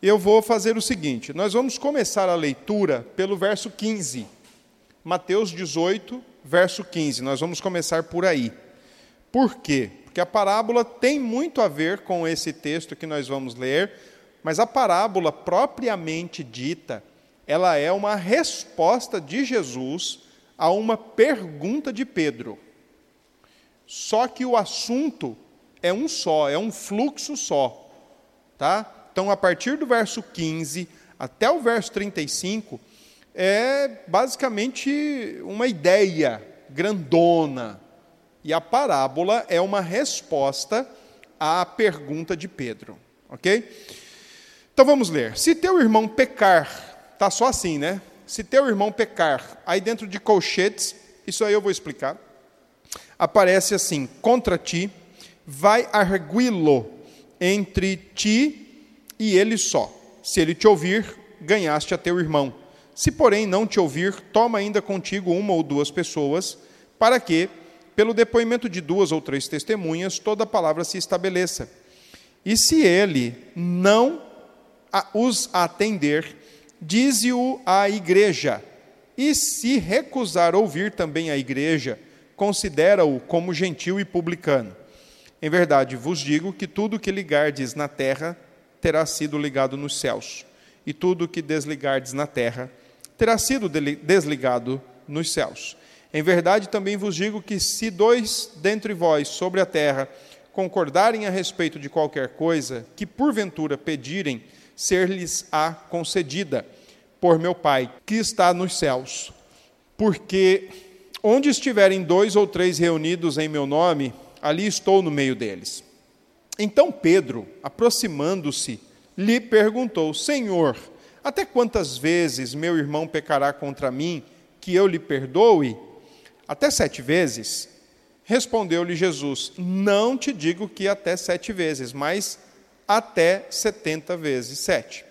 Eu vou fazer o seguinte: nós vamos começar a leitura pelo verso 15. Mateus 18, verso 15. Nós vamos começar por aí. Por quê? Porque a parábola tem muito a ver com esse texto que nós vamos ler, mas a parábola propriamente dita, ela é uma resposta de Jesus a uma pergunta de Pedro. Só que o assunto é um só, é um fluxo só, tá? Então, a partir do verso 15 até o verso 35 é basicamente uma ideia grandona. E a parábola é uma resposta à pergunta de Pedro, OK? Então vamos ler. Se teu irmão pecar, tá só assim, né? Se teu irmão pecar, aí dentro de colchetes, isso aí eu vou explicar. Aparece assim: contra ti, vai arguí-lo entre ti e ele só. Se ele te ouvir, ganhaste a teu irmão. Se, porém, não te ouvir, toma ainda contigo uma ou duas pessoas, para que, pelo depoimento de duas ou três testemunhas, toda a palavra se estabeleça. E se ele não os atender, dize-o à igreja. E se recusar ouvir também a igreja, considera-o como gentil e publicano. Em verdade vos digo que tudo que ligardes na terra terá sido ligado nos céus, e tudo que desligardes na terra terá sido desligado nos céus. Em verdade também vos digo que se dois dentre vós sobre a terra concordarem a respeito de qualquer coisa que porventura pedirem, ser-lhes-á concedida por meu Pai, que está nos céus. Porque onde estiverem dois ou três reunidos em meu nome, ali estou no meio deles. Então Pedro, aproximando-se, lhe perguntou: Senhor, até quantas vezes meu irmão pecará contra mim, que eu lhe perdoe? Até sete vezes? Respondeu-lhe Jesus: Não te digo que até sete vezes, mas até setenta vezes sete.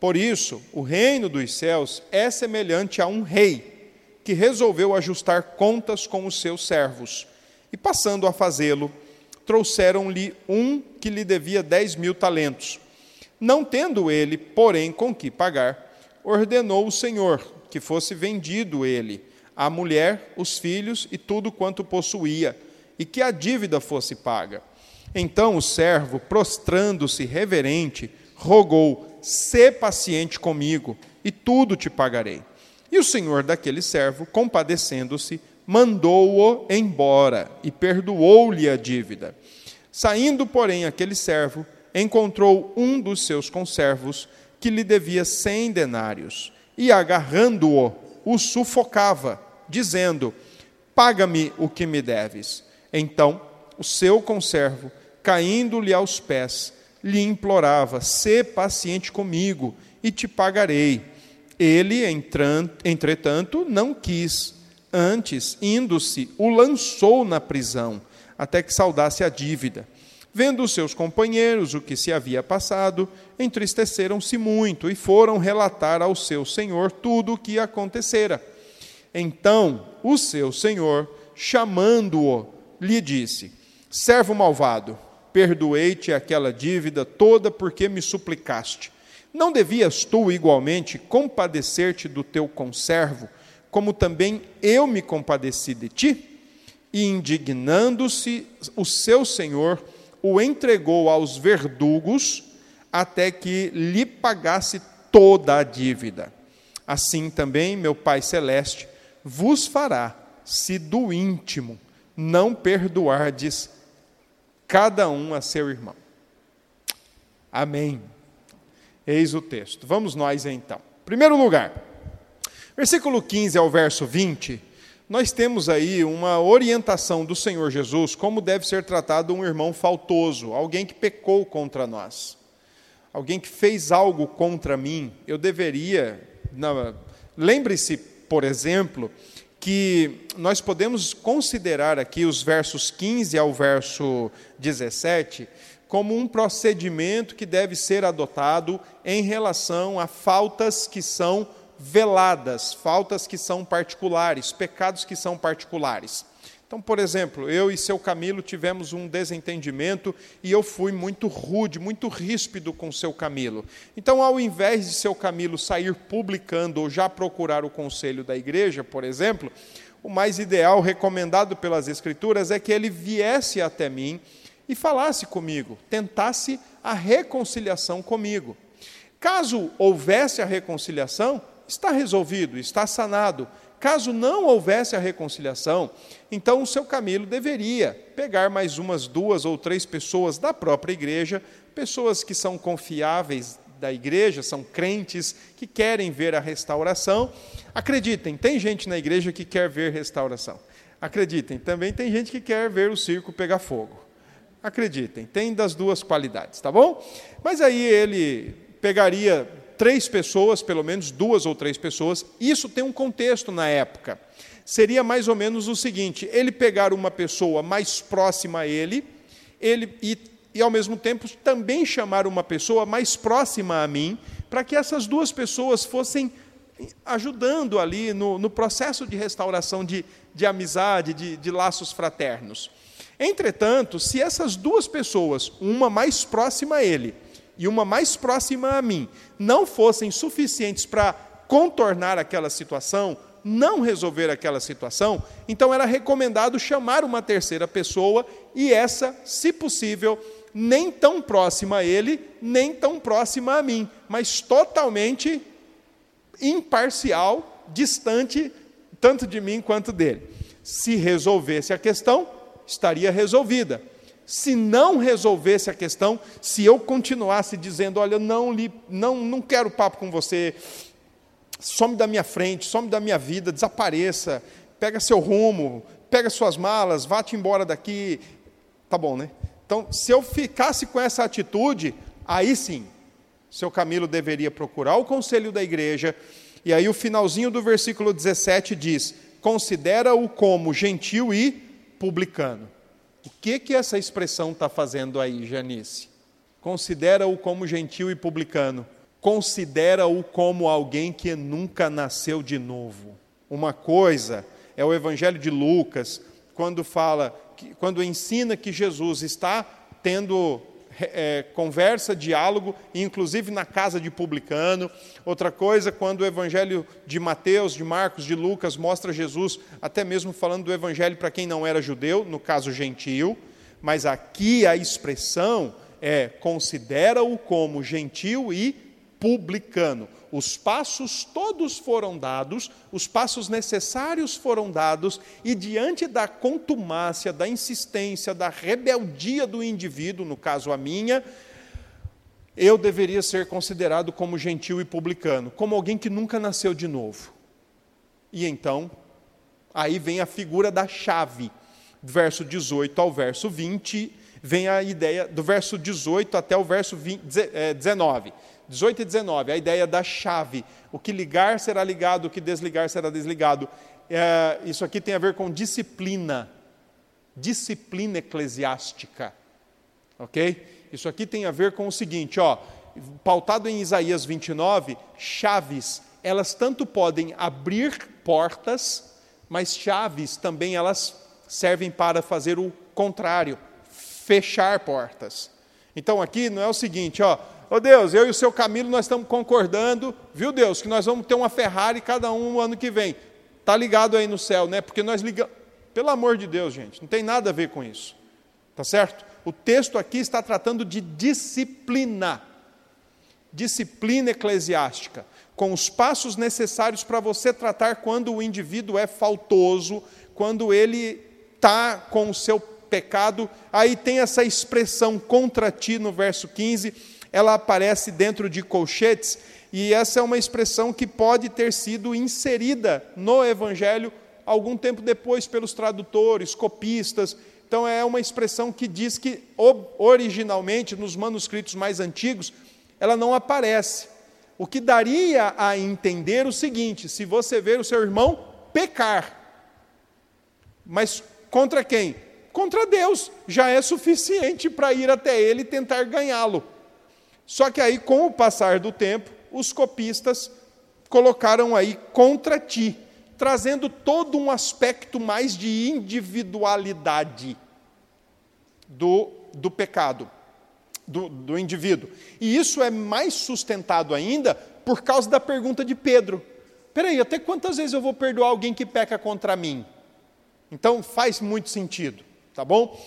Por isso, o reino dos céus é semelhante a um rei que resolveu ajustar contas com os seus servos. E passando a fazê-lo, trouxeram-lhe um que lhe devia dez mil talentos. Não tendo ele, porém, com que pagar, ordenou o Senhor que fosse vendido ele, a mulher, os filhos e tudo quanto possuía, e que a dívida fosse paga. Então o servo, prostrando-se reverente, rogou: Sê paciente comigo, e tudo te pagarei. E o senhor daquele servo, compadecendo-se, mandou-o embora e perdoou-lhe a dívida. Saindo, porém, aquele servo, encontrou um dos seus conservos que lhe devia cem denários, e agarrando-o, o sufocava, dizendo: Paga-me o que me deves. Então, o seu conservo, caindo-lhe aos pés, lhe implorava: Sê paciente comigo e te pagarei. Ele, entretanto, não quis. Antes, indo-se, o lançou na prisão, até que saudasse a dívida. Vendo os seus companheiros o que se havia passado, entristeceram-se muito e foram relatar ao seu senhor tudo o que acontecera. Então o seu senhor, chamando-o, lhe disse: Servo malvado, perdoei-te aquela dívida toda porque me suplicaste. Não devias tu igualmente compadecer-te do teu conservo, como também eu me compadeci de ti? E indignando-se, o seu senhor o entregou aos verdugos até que lhe pagasse toda a dívida. Assim também meu Pai Celeste vos fará, se do íntimo não perdoardes cada um a seu irmão. Amém. Eis o texto. Vamos nós então. Primeiro lugar, versículo 15 ao verso 20, nós temos aí uma orientação do Senhor Jesus como deve ser tratado um irmão faltoso, alguém que pecou contra nós, alguém que fez algo contra mim. Eu deveria. Lembre-se, por exemplo, que nós podemos considerar aqui os versos 15 ao verso 17 como um procedimento que deve ser adotado em relação a faltas que são veladas, faltas que são particulares, pecados que são particulares. Então, por exemplo, eu e seu Camilo tivemos um desentendimento e eu fui muito rude, muito ríspido com seu Camilo. Então, ao invés de seu Camilo sair publicando ou já procurar o conselho da igreja, por exemplo, o mais ideal, recomendado pelas Escrituras, é que ele viesse até mim e falasse comigo, tentasse a reconciliação comigo. Caso houvesse a reconciliação, está resolvido, está sanado. Caso não houvesse a reconciliação, então o seu Camilo deveria pegar mais umas duas ou três pessoas da própria igreja, pessoas que são confiáveis da igreja, são crentes, que querem ver a restauração. Acreditem, tem gente na igreja que quer ver restauração. Acreditem, também tem gente que quer ver o circo pegar fogo. Acreditem, tem das duas qualidades, tá bom? Mas aí ele pegaria três pessoas, pelo menos duas ou três pessoas, isso tem um contexto na época. Seria mais ou menos o seguinte: ele pegar uma pessoa mais próxima a ele, ele e, e ao mesmo tempo também chamar uma pessoa mais próxima a mim, para que essas duas pessoas fossem ajudando ali no, no processo de restauração de, de amizade, de, de laços fraternos. Entretanto, se essas duas pessoas, uma mais próxima a ele, e uma mais próxima a mim não fossem suficientes para contornar aquela situação, não resolver aquela situação, então era recomendado chamar uma terceira pessoa e essa, se possível, nem tão próxima a ele, nem tão próxima a mim, mas totalmente imparcial, distante tanto de mim quanto dele. Se resolvesse a questão, estaria resolvida se não resolvesse a questão, se eu continuasse dizendo, olha, não, li, não, não quero papo com você, some da minha frente, some da minha vida, desapareça, pega seu rumo, pega suas malas, vá-te embora daqui, tá bom, né? Então, se eu ficasse com essa atitude, aí sim, seu Camilo deveria procurar o conselho da igreja, e aí o finalzinho do versículo 17 diz: considera-o como gentil e publicano. O que, que essa expressão está fazendo aí, Janice? Considera-o como gentil e publicano. Considera-o como alguém que nunca nasceu de novo. Uma coisa é o Evangelho de Lucas, quando fala, quando ensina que Jesus está tendo é, conversa, diálogo, inclusive na casa de publicano. Outra coisa, quando o evangelho de Mateus, de Marcos, de Lucas mostra Jesus, até mesmo falando do evangelho para quem não era judeu, no caso gentil, mas aqui a expressão é considera-o como gentil e publicano. Os passos todos foram dados, os passos necessários foram dados, e diante da contumácia, da insistência, da rebeldia do indivíduo, no caso a minha, eu deveria ser considerado como gentil e publicano, como alguém que nunca nasceu de novo. E então, aí vem a figura da chave, verso 18 ao verso 20, vem a ideia do verso 18 até o verso 20, 19. 18 e 19, a ideia da chave. O que ligar será ligado, o que desligar será desligado. É, isso aqui tem a ver com disciplina, disciplina eclesiástica. Ok? Isso aqui tem a ver com o seguinte, ó, pautado em Isaías 29, chaves, elas tanto podem abrir portas, mas chaves também elas servem para fazer o contrário, fechar portas. Então aqui não é o seguinte, ó, Ô Deus, eu e o seu Camilo nós estamos concordando, viu Deus, que nós vamos ter uma Ferrari cada um no ano que vem. Tá ligado aí no céu, né? Porque nós ligamos. Pelo amor de Deus, gente, não tem nada a ver com isso. Tá certo? O texto aqui está tratando de disciplina. Disciplina eclesiástica, com os passos necessários para você tratar quando o indivíduo é faltoso, quando ele está com o seu pecado. Aí tem essa expressão contra ti no verso 15 ela aparece dentro de colchetes, e essa é uma expressão que pode ter sido inserida no Evangelho algum tempo depois pelos tradutores, copistas. Então, é uma expressão que diz que, originalmente, nos manuscritos mais antigos, ela não aparece. O que daria a entender o seguinte: se você ver o seu irmão pecar, mas contra quem? Contra Deus, já é suficiente para ir até ele e tentar ganhá-lo. Só que aí, com o passar do tempo, os copistas colocaram aí contra ti, trazendo todo um aspecto mais de individualidade do, do pecado, do, do indivíduo. E isso é mais sustentado ainda por causa da pergunta de Pedro. Peraí, até quantas vezes eu vou perdoar alguém que peca contra mim? Então faz muito sentido, tá bom?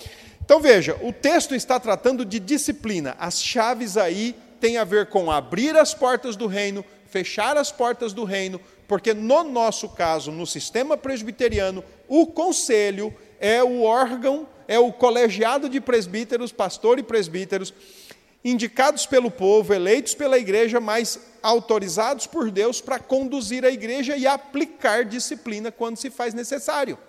Então veja, o texto está tratando de disciplina. As chaves aí têm a ver com abrir as portas do reino, fechar as portas do reino, porque no nosso caso, no sistema presbiteriano, o conselho é o órgão, é o colegiado de presbíteros, pastor e presbíteros, indicados pelo povo, eleitos pela igreja, mas autorizados por Deus para conduzir a igreja e aplicar disciplina quando se faz necessário.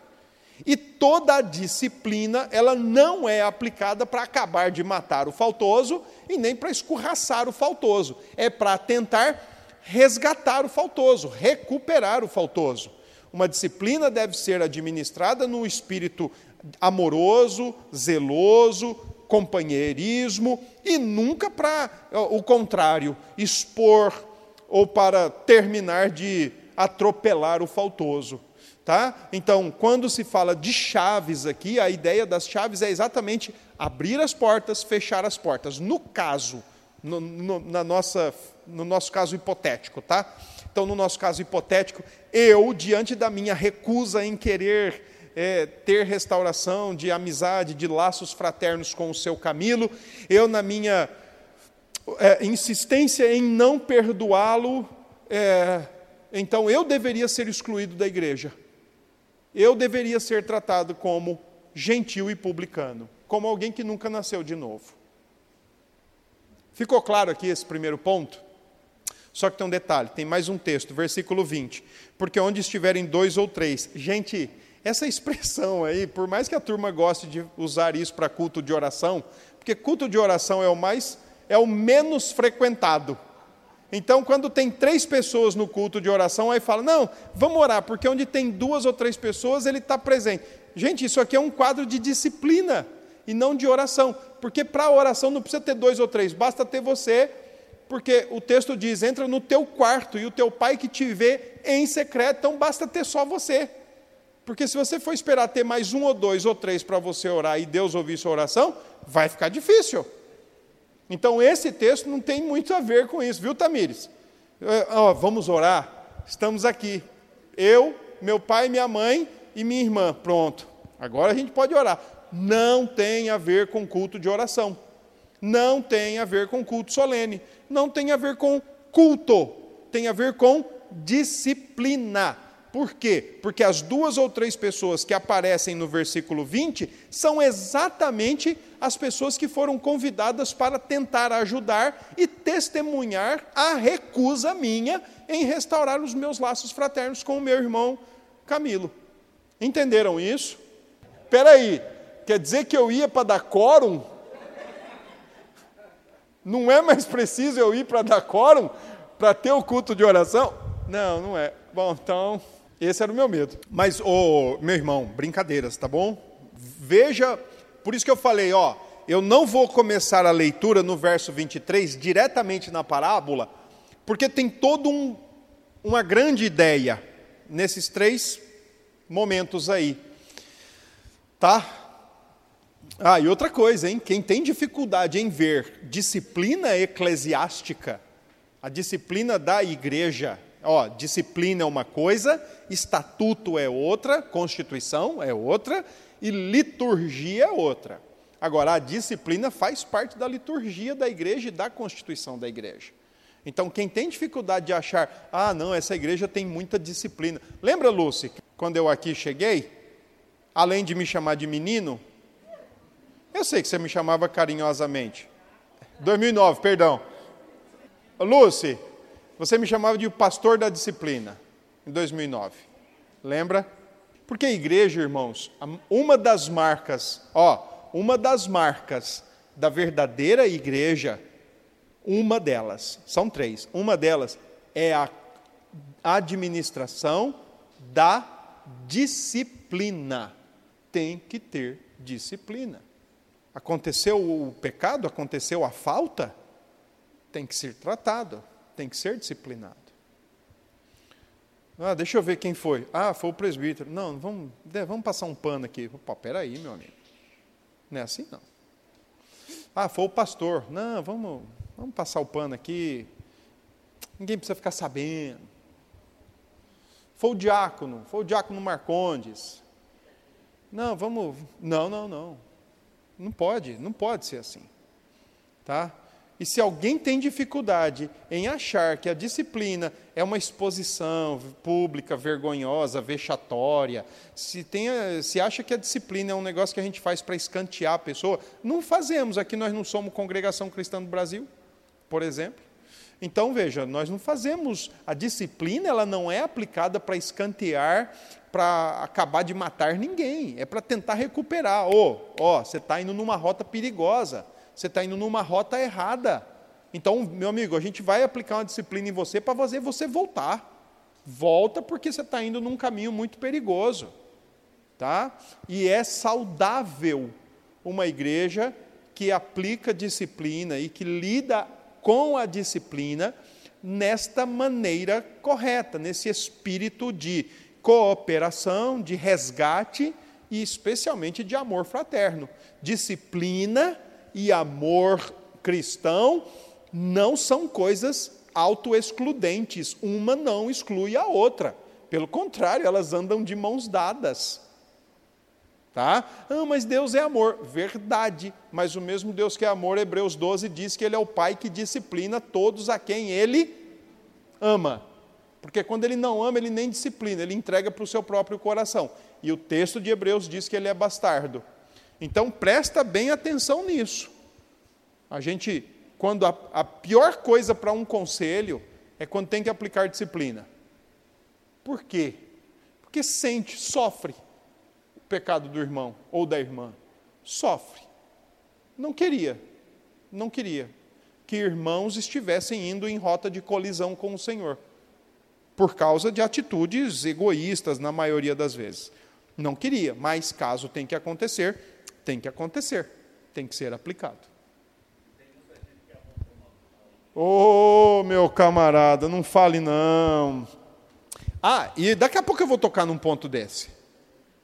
E toda a disciplina, ela não é aplicada para acabar de matar o faltoso e nem para escorraçar o faltoso. É para tentar resgatar o faltoso, recuperar o faltoso. Uma disciplina deve ser administrada no espírito amoroso, zeloso, companheirismo e nunca para o contrário, expor ou para terminar de atropelar o faltoso. Tá? Então, quando se fala de chaves aqui, a ideia das chaves é exatamente abrir as portas, fechar as portas. No caso, no, no, na nossa, no nosso caso hipotético, tá? Então, no nosso caso hipotético, eu, diante da minha recusa em querer é, ter restauração de amizade, de laços fraternos com o seu Camilo, eu, na minha é, insistência em não perdoá-lo, é, então eu deveria ser excluído da igreja eu deveria ser tratado como gentil e publicano, como alguém que nunca nasceu de novo. Ficou claro aqui esse primeiro ponto? Só que tem um detalhe, tem mais um texto, versículo 20. Porque onde estiverem dois ou três. Gente, essa expressão aí, por mais que a turma goste de usar isso para culto de oração, porque culto de oração é o mais é o menos frequentado. Então, quando tem três pessoas no culto de oração, aí fala: não, vamos orar, porque onde tem duas ou três pessoas, ele está presente. Gente, isso aqui é um quadro de disciplina e não de oração, porque para oração não precisa ter dois ou três, basta ter você, porque o texto diz: entra no teu quarto e o teu pai que te vê em secreto, então basta ter só você. Porque se você for esperar ter mais um ou dois ou três para você orar e Deus ouvir sua oração, vai ficar difícil. Então, esse texto não tem muito a ver com isso, viu, Tamires? Oh, vamos orar? Estamos aqui. Eu, meu pai, minha mãe e minha irmã. Pronto. Agora a gente pode orar. Não tem a ver com culto de oração. Não tem a ver com culto solene. Não tem a ver com culto. Tem a ver com disciplina. Por quê? Porque as duas ou três pessoas que aparecem no versículo 20 são exatamente as pessoas que foram convidadas para tentar ajudar e testemunhar a recusa minha em restaurar os meus laços fraternos com o meu irmão Camilo. Entenderam isso? Espera aí, quer dizer que eu ia para dar quórum? Não é mais preciso eu ir para dar quórum para ter o culto de oração? Não, não é. Bom, então esse era o meu medo. Mas, oh, meu irmão, brincadeiras, tá bom? Veja, por isso que eu falei, ó, eu não vou começar a leitura no verso 23 diretamente na parábola, porque tem todo um, uma grande ideia nesses três momentos aí. Tá? Ah, e outra coisa, hein? Quem tem dificuldade em ver disciplina eclesiástica, a disciplina da igreja, Ó, disciplina é uma coisa, estatuto é outra, constituição é outra e liturgia é outra. Agora, a disciplina faz parte da liturgia da igreja e da constituição da igreja. Então, quem tem dificuldade de achar, ah, não, essa igreja tem muita disciplina. Lembra, Lúcia, quando eu aqui cheguei, além de me chamar de menino, eu sei que você me chamava carinhosamente. 2009, perdão. Lúcia, você me chamava de pastor da disciplina, em 2009. Lembra? Porque a igreja, irmãos, uma das marcas, ó, uma das marcas da verdadeira igreja, uma delas, são três, uma delas é a administração da disciplina. Tem que ter disciplina. Aconteceu o pecado, aconteceu a falta, tem que ser tratado tem que ser disciplinado. Ah, deixa eu ver quem foi. Ah, foi o presbítero. Não, vamos, vamos passar um pano aqui. Opa, peraí, meu amigo. Não é assim, não. Ah, foi o pastor. Não, vamos, vamos passar o pano aqui. Ninguém precisa ficar sabendo. Foi o diácono, foi o diácono Marcondes. Não, vamos. Não, não, não. Não pode, não pode ser assim. Tá? E se alguém tem dificuldade em achar que a disciplina é uma exposição pública, vergonhosa, vexatória, se, tem, se acha que a disciplina é um negócio que a gente faz para escantear a pessoa, não fazemos. Aqui nós não somos congregação cristã do Brasil, por exemplo. Então, veja, nós não fazemos. A disciplina ela não é aplicada para escantear, para acabar de matar ninguém. É para tentar recuperar. Ô, oh, oh, você está indo numa rota perigosa você está indo numa rota errada. Então, meu amigo, a gente vai aplicar uma disciplina em você para fazer você voltar. Volta porque você está indo num caminho muito perigoso. Tá? E é saudável uma igreja que aplica disciplina e que lida com a disciplina nesta maneira correta, nesse espírito de cooperação, de resgate e especialmente de amor fraterno. Disciplina e amor cristão não são coisas autoexcludentes. Uma não exclui a outra. Pelo contrário, elas andam de mãos dadas. Tá? Ah, mas Deus é amor. Verdade. Mas o mesmo Deus que é amor, Hebreus 12 diz que Ele é o Pai que disciplina todos a quem Ele ama. Porque quando Ele não ama, Ele nem disciplina, Ele entrega para o seu próprio coração. E o texto de Hebreus diz que Ele é bastardo. Então presta bem atenção nisso. A gente, quando a, a pior coisa para um conselho é quando tem que aplicar disciplina. Por quê? Porque sente, sofre o pecado do irmão ou da irmã. Sofre. Não queria, não queria que irmãos estivessem indo em rota de colisão com o Senhor, por causa de atitudes egoístas, na maioria das vezes. Não queria, mas caso tenha que acontecer, tem que acontecer, tem que ser aplicado. Ô, oh, meu camarada, não fale não. Ah, e daqui a pouco eu vou tocar num ponto desse,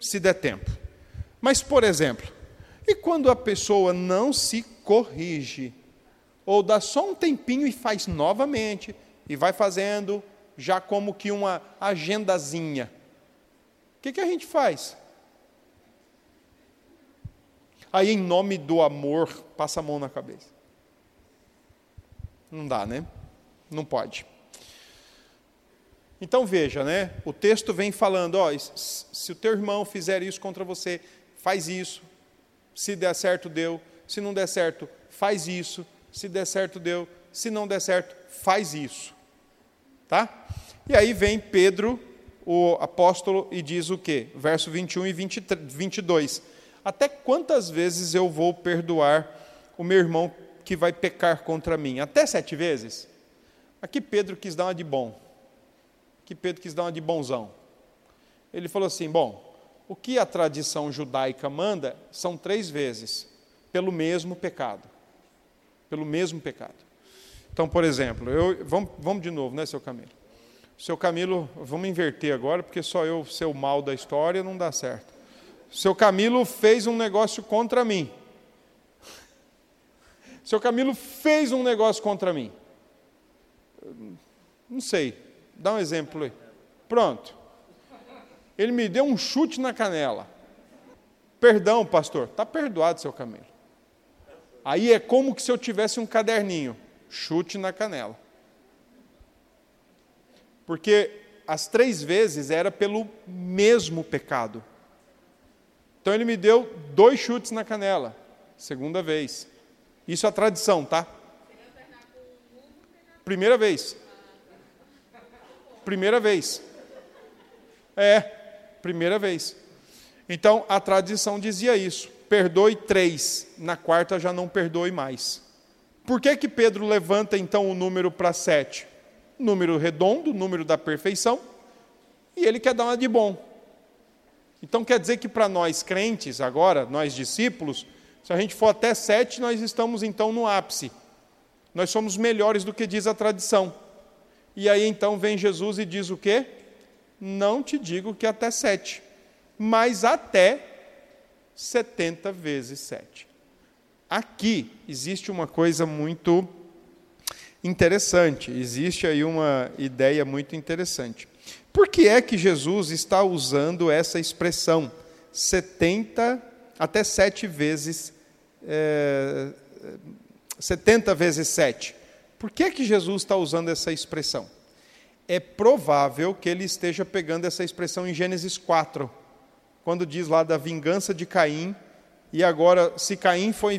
se der tempo. Mas, por exemplo, e quando a pessoa não se corrige, ou dá só um tempinho e faz novamente, e vai fazendo já como que uma agendazinha, o que, que a gente faz? Aí, em nome do amor, passa a mão na cabeça. Não dá, né? Não pode. Então veja, né? O texto vem falando, ó, se o teu irmão fizer isso contra você, faz isso. Se der certo, deu. Se não der certo, faz isso. Se der certo, deu. Se não der certo, faz isso. Tá? E aí vem Pedro, o apóstolo, e diz o quê? Verso 21 e 23, 22. Até quantas vezes eu vou perdoar o meu irmão que vai pecar contra mim? Até sete vezes? Aqui Pedro quis dar uma de bom. Aqui Pedro quis dar uma de bonzão. Ele falou assim: bom, o que a tradição judaica manda são três vezes, pelo mesmo pecado. Pelo mesmo pecado. Então, por exemplo, eu, vamos, vamos de novo, né, seu Camilo? Seu Camilo, vamos inverter agora, porque só eu ser o mal da história não dá certo seu Camilo fez um negócio contra mim. Seu Camilo fez um negócio contra mim. Não sei, dá um exemplo aí. Pronto. Ele me deu um chute na canela. Perdão, pastor. Está perdoado, seu Camilo. Aí é como se eu tivesse um caderninho. Chute na canela. Porque as três vezes era pelo mesmo pecado. Então ele me deu dois chutes na canela, segunda vez. Isso é a tradição, tá? Primeira vez. Primeira vez. É, primeira vez. Então a tradição dizia isso: perdoe três, na quarta já não perdoe mais. Por que, que Pedro levanta então o número para sete? Número redondo, número da perfeição, e ele quer dar uma de bom. Então quer dizer que para nós crentes, agora, nós discípulos, se a gente for até sete, nós estamos então no ápice. Nós somos melhores do que diz a tradição. E aí então vem Jesus e diz o quê? Não te digo que até sete, mas até 70 vezes sete. Aqui existe uma coisa muito interessante, existe aí uma ideia muito interessante. Por que é que Jesus está usando essa expressão 70 até sete vezes é, 70 vezes 7? Por que é que Jesus está usando essa expressão? É provável que ele esteja pegando essa expressão em Gênesis 4, quando diz lá da vingança de Caim, e agora, se Caim foi,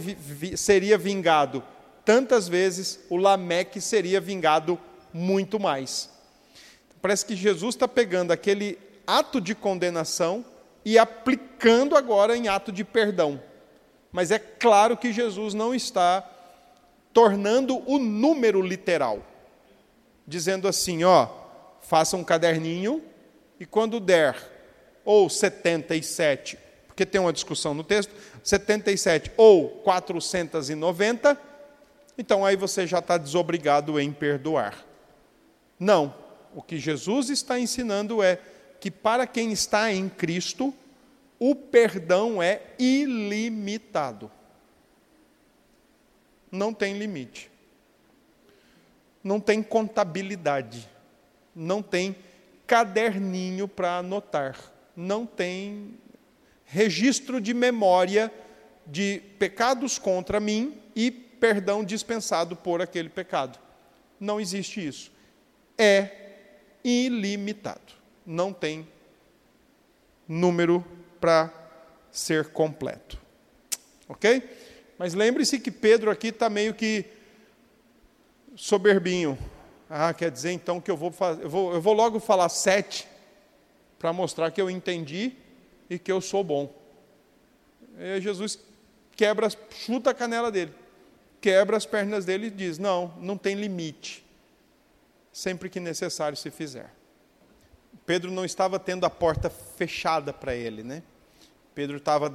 seria vingado tantas vezes, o Lameque seria vingado muito mais. Parece que Jesus está pegando aquele ato de condenação e aplicando agora em ato de perdão. Mas é claro que Jesus não está tornando o número literal, dizendo assim: ó, faça um caderninho e quando der ou 77, porque tem uma discussão no texto, 77 ou 490, então aí você já está desobrigado em perdoar. Não. O que Jesus está ensinando é que para quem está em Cristo, o perdão é ilimitado. Não tem limite. Não tem contabilidade. Não tem caderninho para anotar. Não tem registro de memória de pecados contra mim e perdão dispensado por aquele pecado. Não existe isso. É ilimitado. Não tem número para ser completo. Ok? Mas lembre-se que Pedro aqui está meio que soberbinho. Ah, quer dizer então que eu vou, fazer, eu vou, eu vou logo falar sete para mostrar que eu entendi e que eu sou bom. E Jesus quebra, chuta a canela dele quebra as pernas dele e diz: Não, não tem limite, sempre que necessário se fizer. Pedro não estava tendo a porta fechada para ele, né? Pedro estava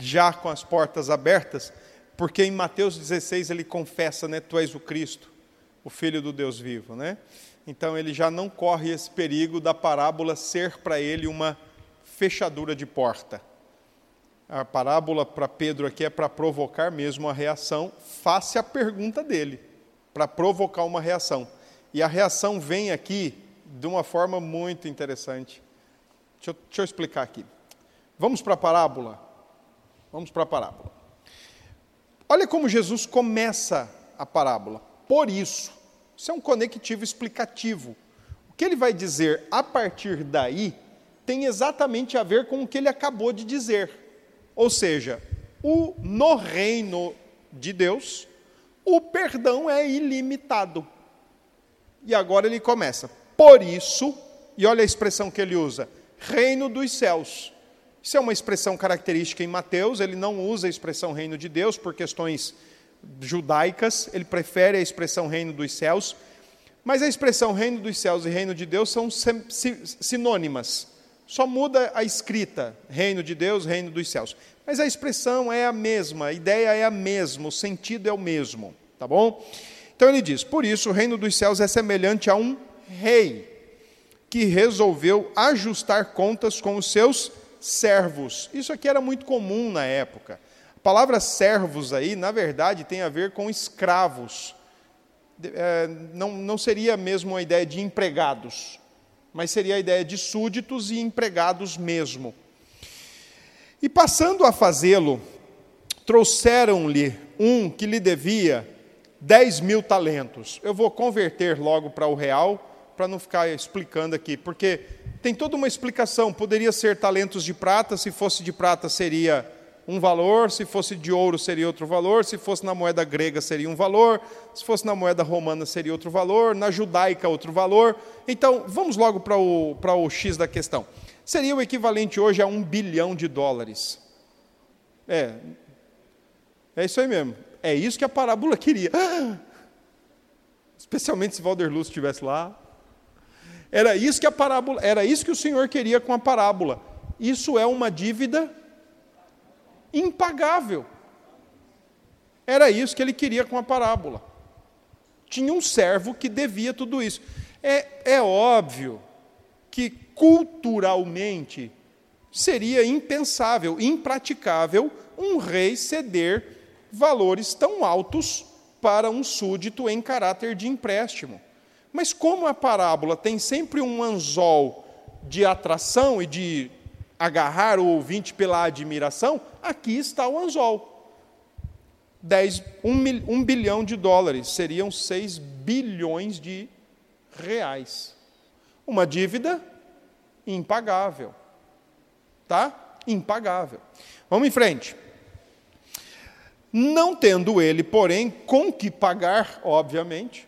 já com as portas abertas, porque em Mateus 16 ele confessa, né? Tu és o Cristo, o Filho do Deus vivo, né? Então ele já não corre esse perigo da parábola ser para ele uma fechadura de porta a parábola para Pedro aqui é para provocar mesmo a reação, face à pergunta dele, para provocar uma reação. E a reação vem aqui de uma forma muito interessante. Deixa eu, deixa eu explicar aqui. Vamos para a parábola? Vamos para a parábola. Olha como Jesus começa a parábola. Por isso, isso é um conectivo explicativo. O que ele vai dizer a partir daí tem exatamente a ver com o que ele acabou de dizer. Ou seja, o, no reino de Deus, o perdão é ilimitado. E agora ele começa. Por isso, e olha a expressão que ele usa: reino dos céus. Isso é uma expressão característica em Mateus, ele não usa a expressão reino de Deus por questões judaicas, ele prefere a expressão reino dos céus. Mas a expressão reino dos céus e reino de Deus são sinônimas. Só muda a escrita, reino de Deus, reino dos céus. Mas a expressão é a mesma, a ideia é a mesma, o sentido é o mesmo, tá bom? Então ele diz: Por isso o reino dos céus é semelhante a um rei que resolveu ajustar contas com os seus servos. Isso aqui era muito comum na época. A palavra servos aí, na verdade, tem a ver com escravos. É, não, não seria mesmo a ideia de empregados mas seria a ideia de súditos e empregados mesmo. E passando a fazê-lo, trouxeram-lhe um que lhe devia dez mil talentos. Eu vou converter logo para o real, para não ficar explicando aqui, porque tem toda uma explicação. Poderia ser talentos de prata, se fosse de prata seria um valor, se fosse de ouro seria outro valor, se fosse na moeda grega seria um valor, se fosse na moeda romana seria outro valor, na judaica outro valor. Então, vamos logo para o, para o X da questão. Seria o equivalente hoje a um bilhão de dólares. É, é isso aí mesmo. É isso que a parábola queria. Especialmente se Walter Luz estivesse lá. Era isso que a parábola, era isso que o Senhor queria com a parábola. Isso é uma dívida impagável. Era isso que ele queria com a parábola. Tinha um servo que devia tudo isso. É, é óbvio que culturalmente seria impensável, impraticável um rei ceder valores tão altos para um súdito em caráter de empréstimo. Mas como a parábola tem sempre um anzol de atração e de agarrar o ouvinte pela admiração, aqui está o anzol. 10, 1, 1 bilhão de dólares seriam 6 bilhões de reais. Uma dívida impagável. Tá? Impagável. Vamos em frente. Não tendo ele, porém, com que pagar, obviamente,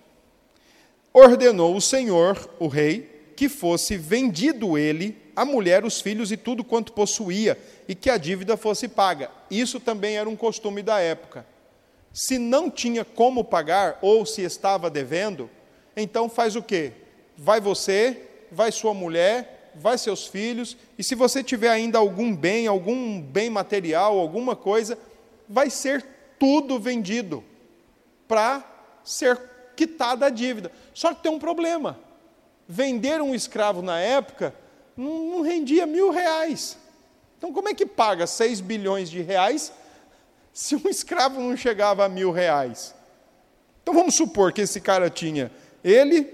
ordenou o Senhor, o rei, que fosse vendido ele, a mulher, os filhos e tudo quanto possuía, e que a dívida fosse paga. Isso também era um costume da época. Se não tinha como pagar, ou se estava devendo, então faz o quê? Vai você, vai sua mulher, vai seus filhos, e se você tiver ainda algum bem, algum bem material, alguma coisa, vai ser tudo vendido para ser quitada a dívida. Só que tem um problema. Vender um escravo na época não, rendia mil reais. Então, como é que paga 6 bilhões de reais se um escravo não chegava a mil reais? Então, vamos supor que esse cara tinha ele,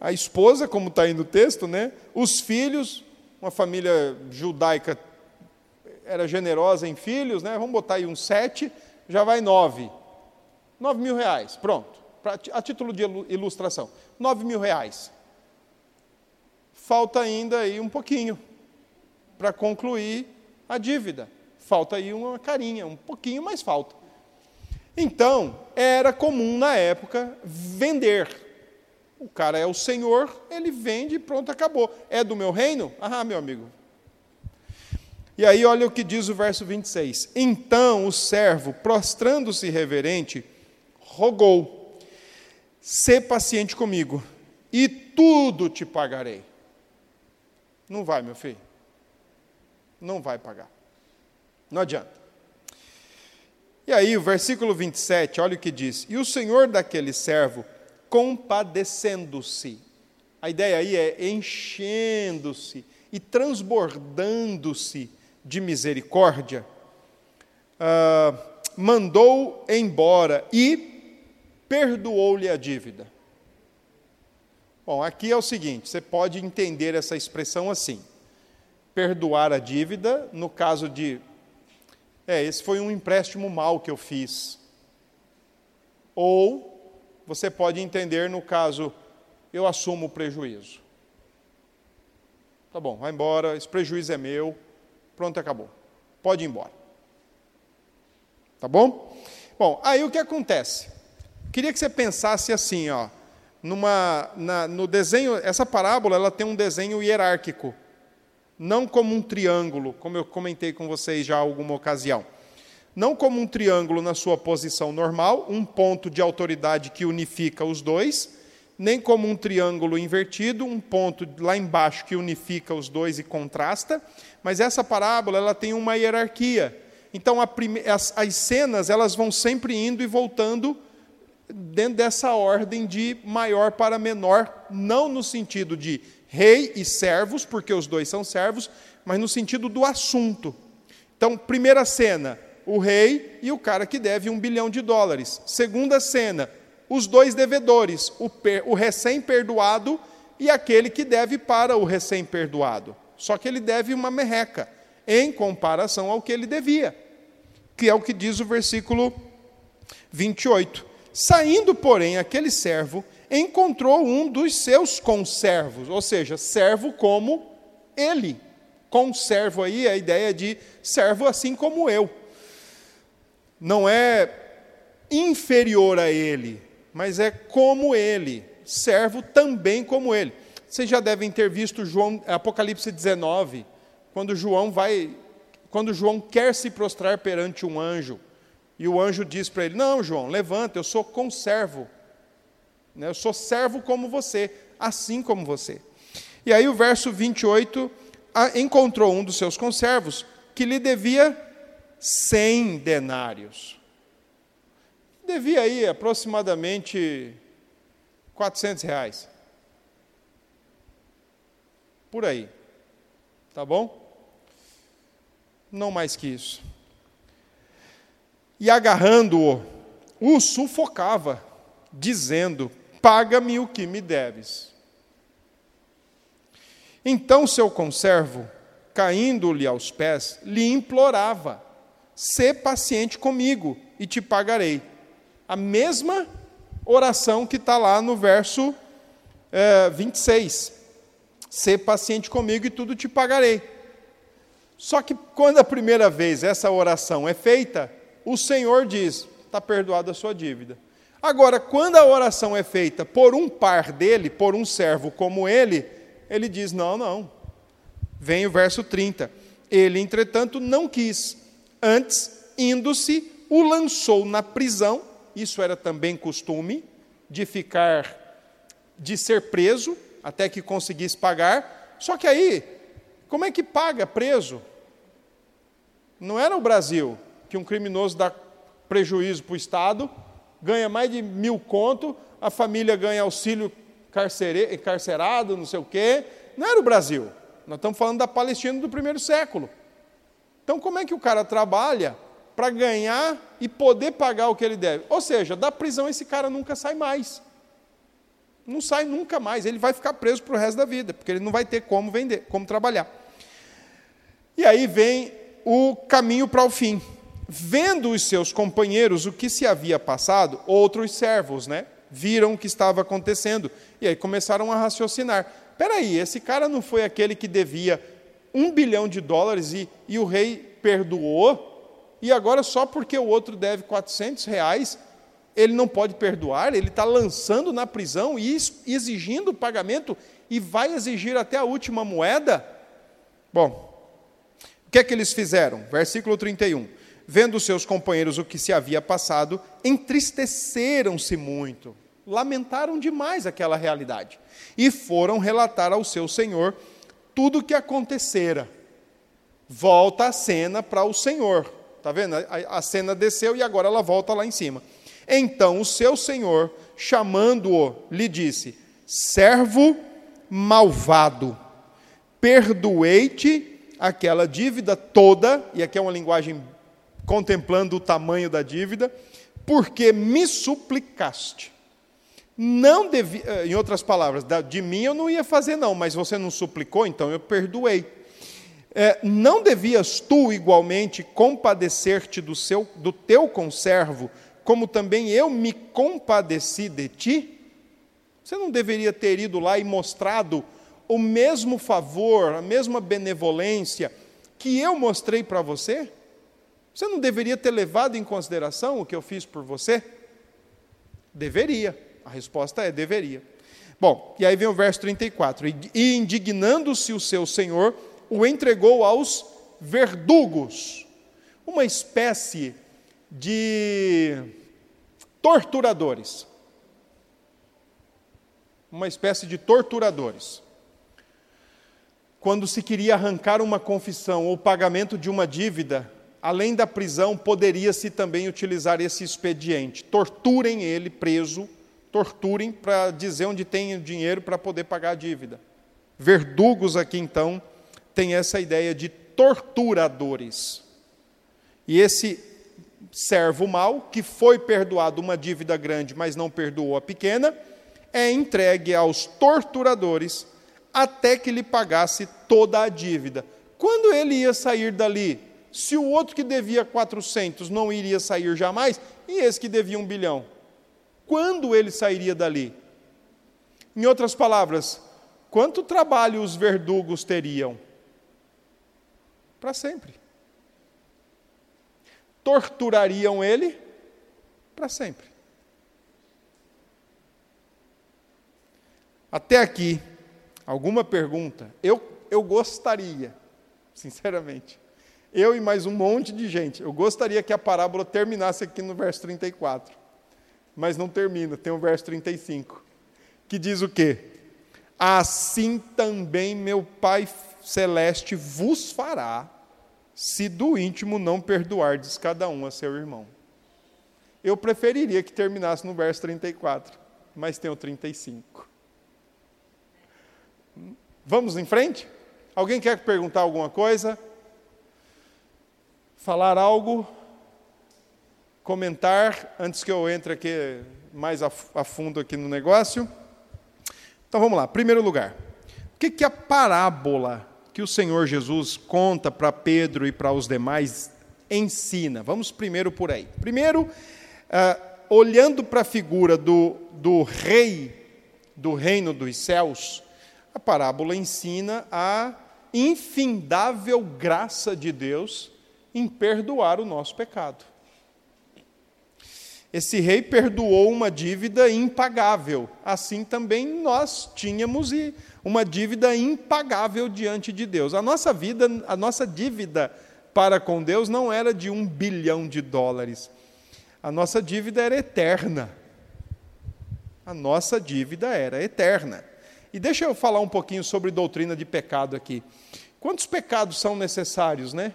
a esposa, como está aí no texto, né? os filhos, uma família judaica era generosa em filhos, né? vamos botar aí uns sete, já vai nove. Nove mil reais, pronto pra, a título de ilustração, 9 mil reais. Falta ainda aí um pouquinho para concluir a dívida. Falta aí uma carinha, um pouquinho, mas falta. Então, era comum na época vender. O cara é o senhor, ele vende e pronto, acabou. É do meu reino? Ah, meu amigo. E aí, olha o que diz o verso 26. Então o servo, prostrando-se reverente, rogou Sê paciente comigo, e tudo te pagarei. Não vai, meu filho. Não vai pagar. Não adianta. E aí, o versículo 27, olha o que diz: E o senhor daquele servo, compadecendo-se. A ideia aí é enchendo-se e transbordando-se de misericórdia, uh, mandou embora e perdoou-lhe a dívida. Bom, aqui é o seguinte: você pode entender essa expressão assim. Perdoar a dívida, no caso de, é, esse foi um empréstimo mal que eu fiz. Ou você pode entender no caso, eu assumo o prejuízo. Tá bom, vai embora, esse prejuízo é meu, pronto, acabou. Pode ir embora. Tá bom? Bom, aí o que acontece? Queria que você pensasse assim, ó, numa, na, no desenho, essa parábola ela tem um desenho hierárquico, não como um triângulo, como eu comentei com vocês já alguma ocasião. Não como um triângulo na sua posição normal, um ponto de autoridade que unifica os dois, nem como um triângulo invertido, um ponto lá embaixo que unifica os dois e contrasta, mas essa parábola ela tem uma hierarquia. Então prime... as, as cenas elas vão sempre indo e voltando dentro dessa ordem de maior para menor, não no sentido de rei e servos, porque os dois são servos, mas no sentido do assunto. Então, primeira cena, o rei e o cara que deve um bilhão de dólares. Segunda cena, os dois devedores, o, o recém-perdoado e aquele que deve para o recém-perdoado. Só que ele deve uma merreca, em comparação ao que ele devia, que é o que diz o versículo 28. Saindo, porém, aquele servo encontrou um dos seus conservos, ou seja, servo como ele. Conservo aí é a ideia de servo assim como eu. Não é inferior a ele, mas é como ele, servo também como ele. Vocês já devem ter visto João, Apocalipse 19, quando João vai, quando João quer se prostrar perante um anjo. E o anjo diz para ele: Não, João, levanta, eu sou conservo. Né, eu sou servo como você, assim como você. E aí o verso 28 encontrou um dos seus conservos que lhe devia 100 denários. Devia aí aproximadamente 400 reais. Por aí. Tá bom? Não mais que isso. E agarrando-o, o sufocava, dizendo: Paga-me o que me deves. Então seu conservo, caindo-lhe aos pés, lhe implorava: Sê paciente comigo e te pagarei. A mesma oração que está lá no verso é, 26. Sê paciente comigo e tudo te pagarei. Só que quando a primeira vez essa oração é feita, o Senhor diz: está perdoada a sua dívida. Agora, quando a oração é feita por um par dele, por um servo como ele, ele diz: não, não. Vem o verso 30. Ele, entretanto, não quis. Antes, indo-se, o lançou na prisão. Isso era também costume, de ficar, de ser preso, até que conseguisse pagar. Só que aí, como é que paga preso? Não era o Brasil, que um criminoso dá prejuízo para o Estado, ganha mais de mil conto, a família ganha auxílio carcerado, não sei o quê. Não era o Brasil. Nós estamos falando da Palestina do primeiro século. Então, como é que o cara trabalha para ganhar e poder pagar o que ele deve? Ou seja, da prisão esse cara nunca sai mais. Não sai nunca mais. Ele vai ficar preso para o resto da vida, porque ele não vai ter como vender, como trabalhar. E aí vem o caminho para o fim. Vendo os seus companheiros o que se havia passado, outros servos, né? Viram o que estava acontecendo. E aí começaram a raciocinar. Peraí, esse cara não foi aquele que devia um bilhão de dólares e, e o rei perdoou? E agora, só porque o outro deve 400 reais, ele não pode perdoar? Ele está lançando na prisão e exigindo o pagamento e vai exigir até a última moeda? Bom, o que é que eles fizeram? Versículo 31 vendo seus companheiros o que se havia passado, entristeceram-se muito, lamentaram demais aquela realidade e foram relatar ao seu senhor tudo o que acontecera. Volta a cena para o senhor, tá vendo? A cena desceu e agora ela volta lá em cima. Então o seu senhor, chamando-o, lhe disse: Servo malvado, perdoei-te aquela dívida toda, e aqui é uma linguagem contemplando o tamanho da dívida, porque me suplicaste. Não devia, eh, em outras palavras, de mim eu não ia fazer não, mas você não suplicou, então eu perdoei. É, não devias tu igualmente compadecer-te do, seu, do teu conservo, como também eu me compadeci de ti? Você não deveria ter ido lá e mostrado o mesmo favor, a mesma benevolência que eu mostrei para você? Você não deveria ter levado em consideração o que eu fiz por você? Deveria. A resposta é: deveria. Bom, e aí vem o verso 34. E indignando-se o seu senhor, o entregou aos verdugos, uma espécie de torturadores. Uma espécie de torturadores. Quando se queria arrancar uma confissão ou pagamento de uma dívida, além da prisão, poderia-se também utilizar esse expediente. Torturem ele preso, torturem para dizer onde tem o dinheiro para poder pagar a dívida. Verdugos aqui então tem essa ideia de torturadores. E esse servo mau, que foi perdoado uma dívida grande, mas não perdoou a pequena, é entregue aos torturadores até que lhe pagasse toda a dívida. Quando ele ia sair dali? se o outro que devia 400 não iria sair jamais, e esse que devia um bilhão? Quando ele sairia dali? Em outras palavras, quanto trabalho os verdugos teriam? Para sempre. Torturariam ele? Para sempre. Até aqui, alguma pergunta? Eu, eu gostaria, sinceramente, eu e mais um monte de gente. Eu gostaria que a parábola terminasse aqui no verso 34. Mas não termina, tem o verso 35. Que diz o quê? Assim também meu Pai celeste vos fará, se do íntimo não perdoardes cada um a seu irmão. Eu preferiria que terminasse no verso 34, mas tem o 35. Vamos em frente? Alguém quer perguntar alguma coisa? Falar algo? Comentar antes que eu entre aqui mais a, fundo aqui no negócio? Então vamos lá. Primeiro lugar, o que, que a parábola que o Senhor Jesus conta para Pedro e para os demais ensina? Vamos primeiro por aí. Primeiro, uh, olhando para a figura do, do rei do reino dos céus, a parábola ensina a infindável graça de Deus em perdoar o nosso pecado. Esse rei perdoou uma dívida impagável, assim também nós tínhamos uma dívida impagável diante de Deus. A nossa vida, a nossa dívida para com Deus não era de um bilhão de dólares. A nossa dívida era eterna. A nossa dívida era eterna. E deixa eu falar um pouquinho sobre doutrina de pecado aqui. Quantos pecados são necessários, né,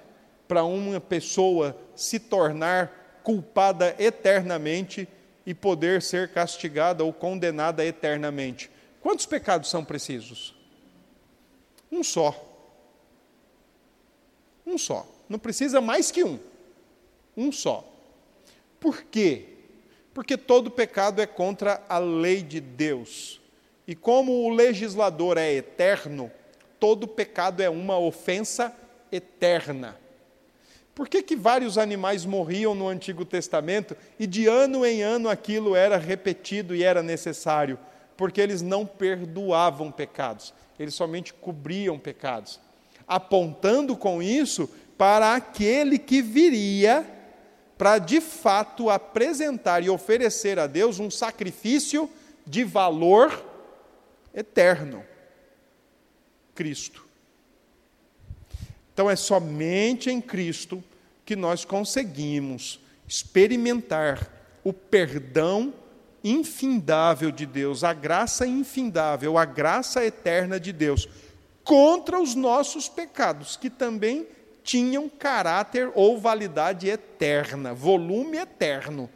para uma pessoa se tornar culpada eternamente e poder ser castigada ou condenada eternamente? Quantos pecados são precisos? Um só. Um só. Não precisa mais que um. Um só. Por quê? Porque todo pecado é contra a lei de Deus. E como o legislador é eterno, todo pecado é uma ofensa eterna. Por que, que vários animais morriam no Antigo Testamento e de ano em ano aquilo era repetido e era necessário? Porque eles não perdoavam pecados, eles somente cobriam pecados, apontando com isso para aquele que viria para de fato apresentar e oferecer a Deus um sacrifício de valor eterno Cristo. Então é somente em Cristo que nós conseguimos experimentar o perdão infindável de Deus, a graça infindável, a graça eterna de Deus contra os nossos pecados, que também tinham caráter ou validade eterna, volume eterno,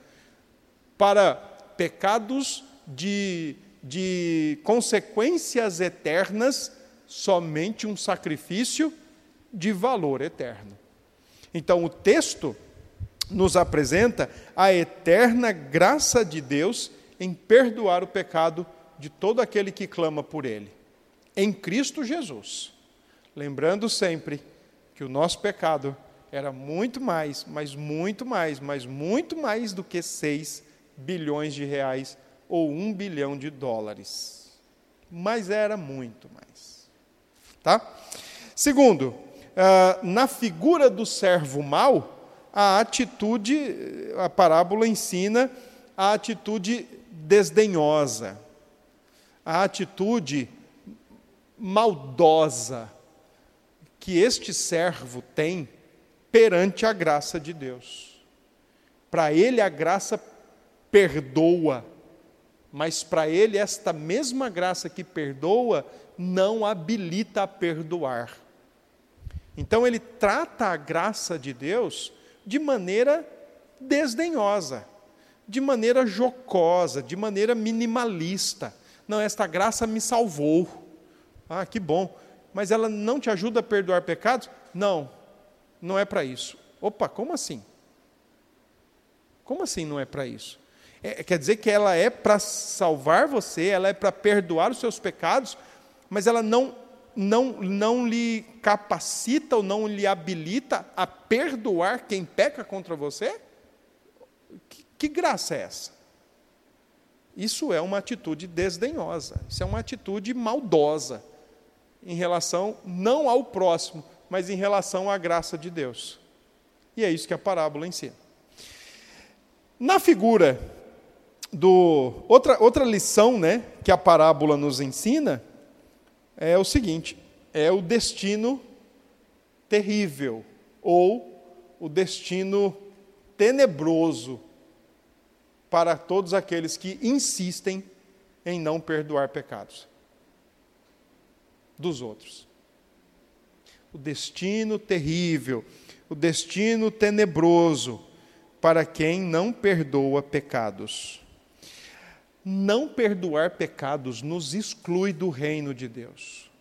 para pecados de de consequências eternas, somente um sacrifício de valor eterno. Então, o texto nos apresenta a eterna graça de Deus em perdoar o pecado de todo aquele que clama por Ele, em Cristo Jesus. Lembrando sempre que o nosso pecado era muito mais, mas muito mais, mas muito mais do que 6 bilhões de reais ou um bilhão de dólares. Mas era muito mais. Tá? Segundo, ah, na figura do servo mau, a atitude, a parábola ensina a atitude desdenhosa, a atitude maldosa que este servo tem perante a graça de Deus. Para ele, a graça perdoa, mas para ele, esta mesma graça que perdoa não habilita a perdoar. Então, ele trata a graça de Deus de maneira desdenhosa, de maneira jocosa, de maneira minimalista. Não, esta graça me salvou. Ah, que bom. Mas ela não te ajuda a perdoar pecados? Não, não é para isso. Opa, como assim? Como assim não é para isso? É, quer dizer que ela é para salvar você, ela é para perdoar os seus pecados, mas ela não, não, não lhe capacita ou não lhe habilita a perdoar quem peca contra você? Que, que graça é essa? Isso é uma atitude desdenhosa, isso é uma atitude maldosa em relação não ao próximo, mas em relação à graça de Deus. E é isso que a parábola ensina. Na figura do outra, outra lição né, que a parábola nos ensina é o seguinte: é o destino terrível ou o destino tenebroso para todos aqueles que insistem em não perdoar pecados dos outros. O destino terrível, o destino tenebroso para quem não perdoa pecados. Não perdoar pecados nos exclui do reino de Deus.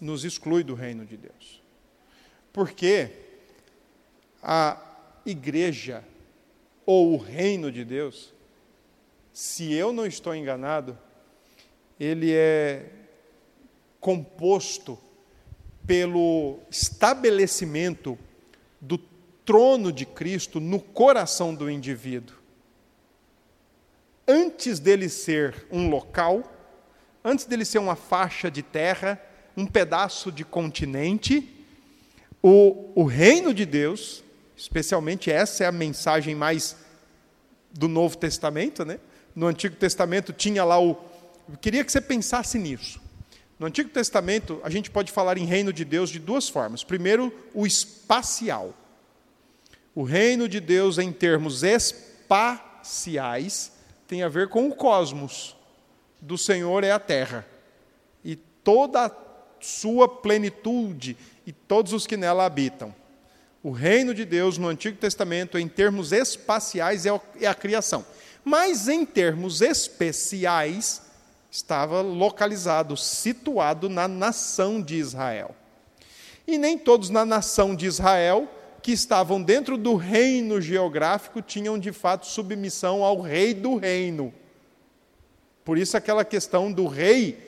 nos exclui do reino de Deus. Porque a igreja ou o reino de Deus, se eu não estou enganado, ele é composto pelo estabelecimento do trono de Cristo no coração do indivíduo. Antes dele ser um local, antes dele ser uma faixa de terra, um pedaço de continente, o, o reino de Deus, especialmente essa é a mensagem mais do Novo Testamento, né? No Antigo Testamento tinha lá o. Eu queria que você pensasse nisso. No Antigo Testamento, a gente pode falar em reino de Deus de duas formas. Primeiro, o espacial. O reino de Deus, em termos espaciais, tem a ver com o cosmos. Do Senhor é a terra. E toda a sua plenitude e todos os que nela habitam. O reino de Deus no Antigo Testamento, em termos espaciais, é, é a criação. Mas em termos especiais, estava localizado, situado na nação de Israel. E nem todos na nação de Israel, que estavam dentro do reino geográfico, tinham de fato submissão ao rei do reino. Por isso, aquela questão do rei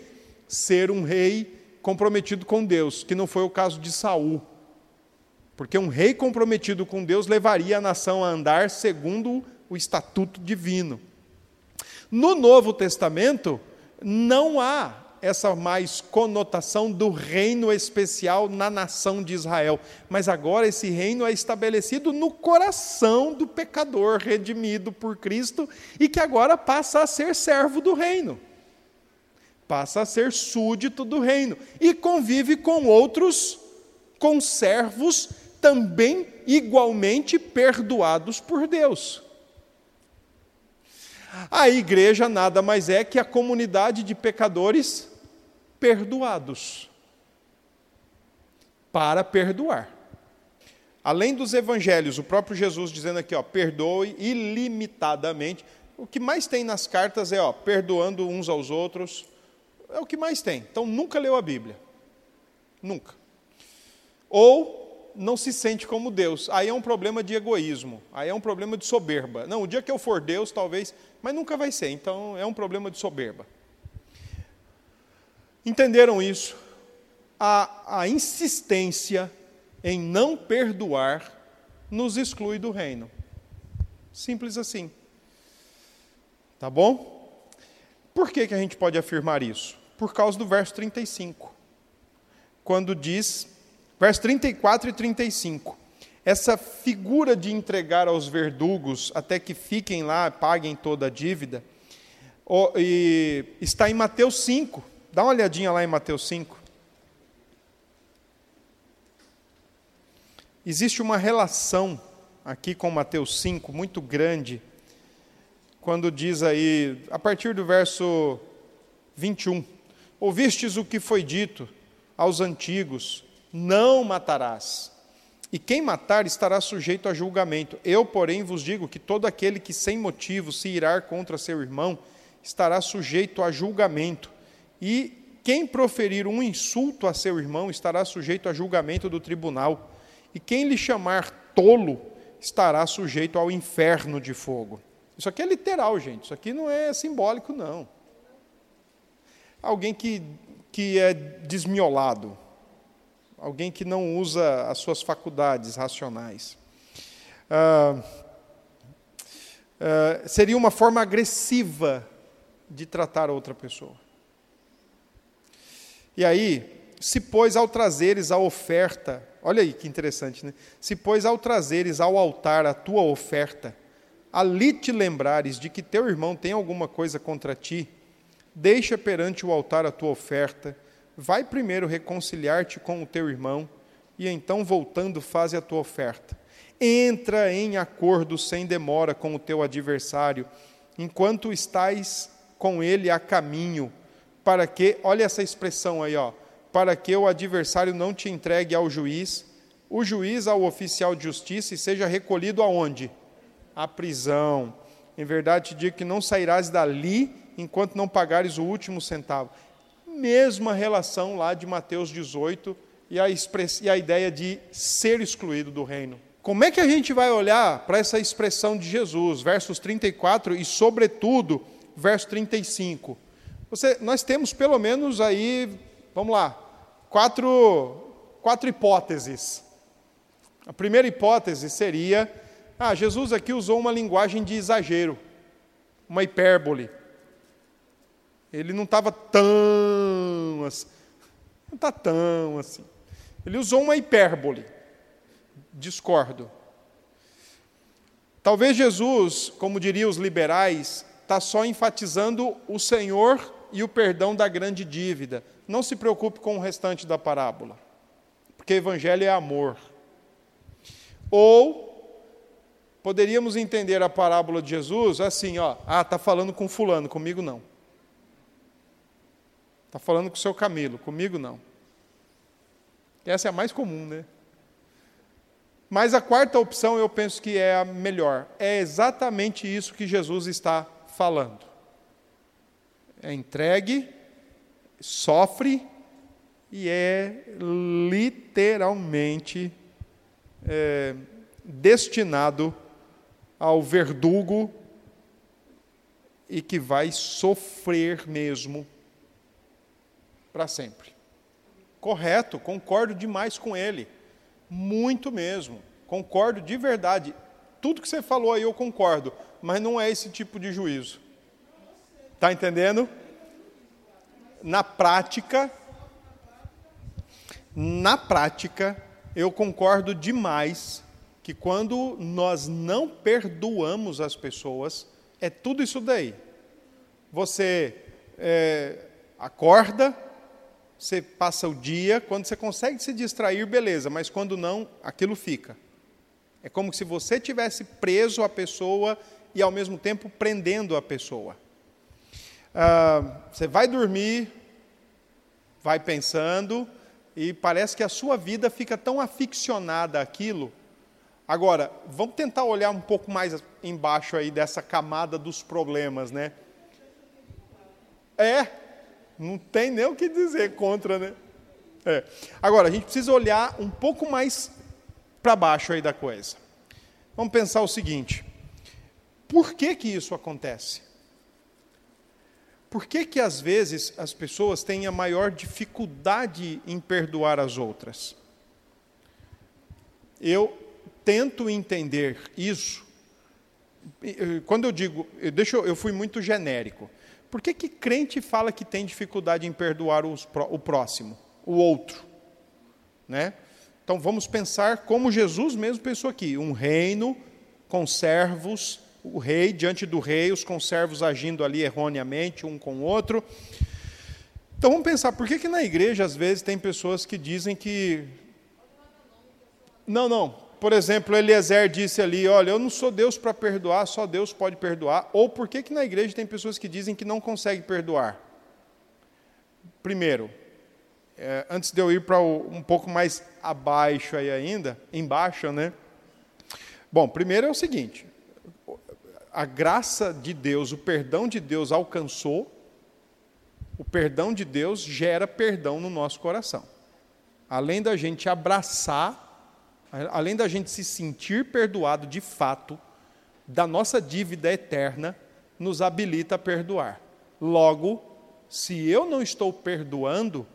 ser um rei comprometido com Deus, que não foi o caso de Saul. Porque um rei comprometido com Deus levaria a nação a andar segundo o estatuto divino. No Novo Testamento, não há essa mais conotação do reino especial na nação de Israel, mas agora esse reino é estabelecido no coração do pecador redimido por Cristo e que agora passa a ser servo do reino. Passa a ser súdito do reino e convive com outros conservos também igualmente perdoados por Deus. A igreja nada mais é que a comunidade de pecadores perdoados para perdoar. Além dos evangelhos, o próprio Jesus dizendo aqui, ó, perdoe ilimitadamente. O que mais tem nas cartas é, ó, perdoando uns aos outros. É o que mais tem. Então nunca leu a Bíblia. Nunca. Ou não se sente como Deus. Aí é um problema de egoísmo, aí é um problema de soberba. Não, o dia que eu for Deus, talvez, mas nunca vai ser, então é um problema de soberba. Entenderam isso? A, a insistência em não perdoar nos exclui do reino. Simples assim. Tá bom? Por que, que a gente pode afirmar isso? Por causa do verso 35, quando diz Verso 34 e 35. Essa figura de entregar aos verdugos até que fiquem lá, paguem toda a dívida, está em Mateus 5. Dá uma olhadinha lá em Mateus 5. Existe uma relação aqui com Mateus 5 muito grande, quando diz aí, a partir do verso 21, ouvistes o que foi dito aos antigos, não matarás. E quem matar estará sujeito a julgamento. Eu, porém, vos digo que todo aquele que sem motivo se irar contra seu irmão estará sujeito a julgamento. E quem proferir um insulto a seu irmão estará sujeito a julgamento do tribunal. E quem lhe chamar tolo estará sujeito ao inferno de fogo. Isso aqui é literal, gente. Isso aqui não é simbólico, não. Alguém que, que é desmiolado, alguém que não usa as suas faculdades racionais. Ah, ah, seria uma forma agressiva de tratar outra pessoa. E aí, se pois ao trazeres a oferta, olha aí que interessante, né? Se pois ao trazeres ao altar a tua oferta, ali te lembrares de que teu irmão tem alguma coisa contra ti, deixa perante o altar a tua oferta vai primeiro reconciliar-te com o teu irmão e então, voltando, faze a tua oferta. Entra em acordo sem demora com o teu adversário, enquanto estás com ele a caminho, para que, olha essa expressão aí, ó, para que o adversário não te entregue ao juiz, o juiz ao oficial de justiça e seja recolhido aonde? À prisão. Em verdade te digo que não sairás dali enquanto não pagares o último centavo mesma relação lá de Mateus 18 e a, e a ideia de ser excluído do reino. Como é que a gente vai olhar para essa expressão de Jesus, versos 34 e, sobretudo, verso 35? Você, nós temos pelo menos aí, vamos lá, quatro, quatro hipóteses. A primeira hipótese seria: ah, Jesus aqui usou uma linguagem de exagero, uma hipérbole. Ele não estava tão assim. Não está tão assim. Ele usou uma hipérbole. Discordo. Talvez Jesus, como diriam os liberais, está só enfatizando o Senhor e o perdão da grande dívida. Não se preocupe com o restante da parábola, porque evangelho é amor. Ou poderíamos entender a parábola de Jesus assim, ó, ah, está falando com fulano, comigo não. Está falando com o seu Camilo, comigo não. Essa é a mais comum, né? Mas a quarta opção eu penso que é a melhor. É exatamente isso que Jesus está falando. É entregue, sofre e é literalmente é, destinado ao verdugo e que vai sofrer mesmo para sempre. Correto, concordo demais com ele. Muito mesmo. Concordo de verdade. Tudo que você falou aí eu concordo, mas não é esse tipo de juízo. Está entendendo? Na prática, na prática, eu concordo demais que quando nós não perdoamos as pessoas, é tudo isso daí. Você é, acorda, você passa o dia, quando você consegue se distrair, beleza, mas quando não, aquilo fica. É como se você tivesse preso a pessoa e ao mesmo tempo prendendo a pessoa. Ah, você vai dormir, vai pensando, e parece que a sua vida fica tão aficionada àquilo. Agora, vamos tentar olhar um pouco mais embaixo aí dessa camada dos problemas, né? É, não tem nem o que dizer contra, né? É. Agora, a gente precisa olhar um pouco mais para baixo aí da coisa. Vamos pensar o seguinte: por que que isso acontece? Por que, que às vezes as pessoas têm a maior dificuldade em perdoar as outras? Eu tento entender isso. Quando eu digo, deixa eu, eu fui muito genérico. Por que, que crente fala que tem dificuldade em perdoar os, o próximo, o outro? Né? Então vamos pensar como Jesus mesmo pensou aqui: um reino com servos o rei diante do rei, os conservos agindo ali erroneamente um com o outro. Então vamos pensar, por que, que na igreja às vezes tem pessoas que dizem que. Não, não. Por exemplo, Eliezer disse ali: Olha, eu não sou Deus para perdoar, só Deus pode perdoar. Ou por que, que na igreja tem pessoas que dizem que não conseguem perdoar? Primeiro, é, antes de eu ir para um pouco mais abaixo aí ainda, embaixo, né? Bom, primeiro é o seguinte: a graça de Deus, o perdão de Deus alcançou, o perdão de Deus gera perdão no nosso coração. Além da gente abraçar, além da gente se sentir perdoado de fato, da nossa dívida eterna, nos habilita a perdoar. Logo, se eu não estou perdoando,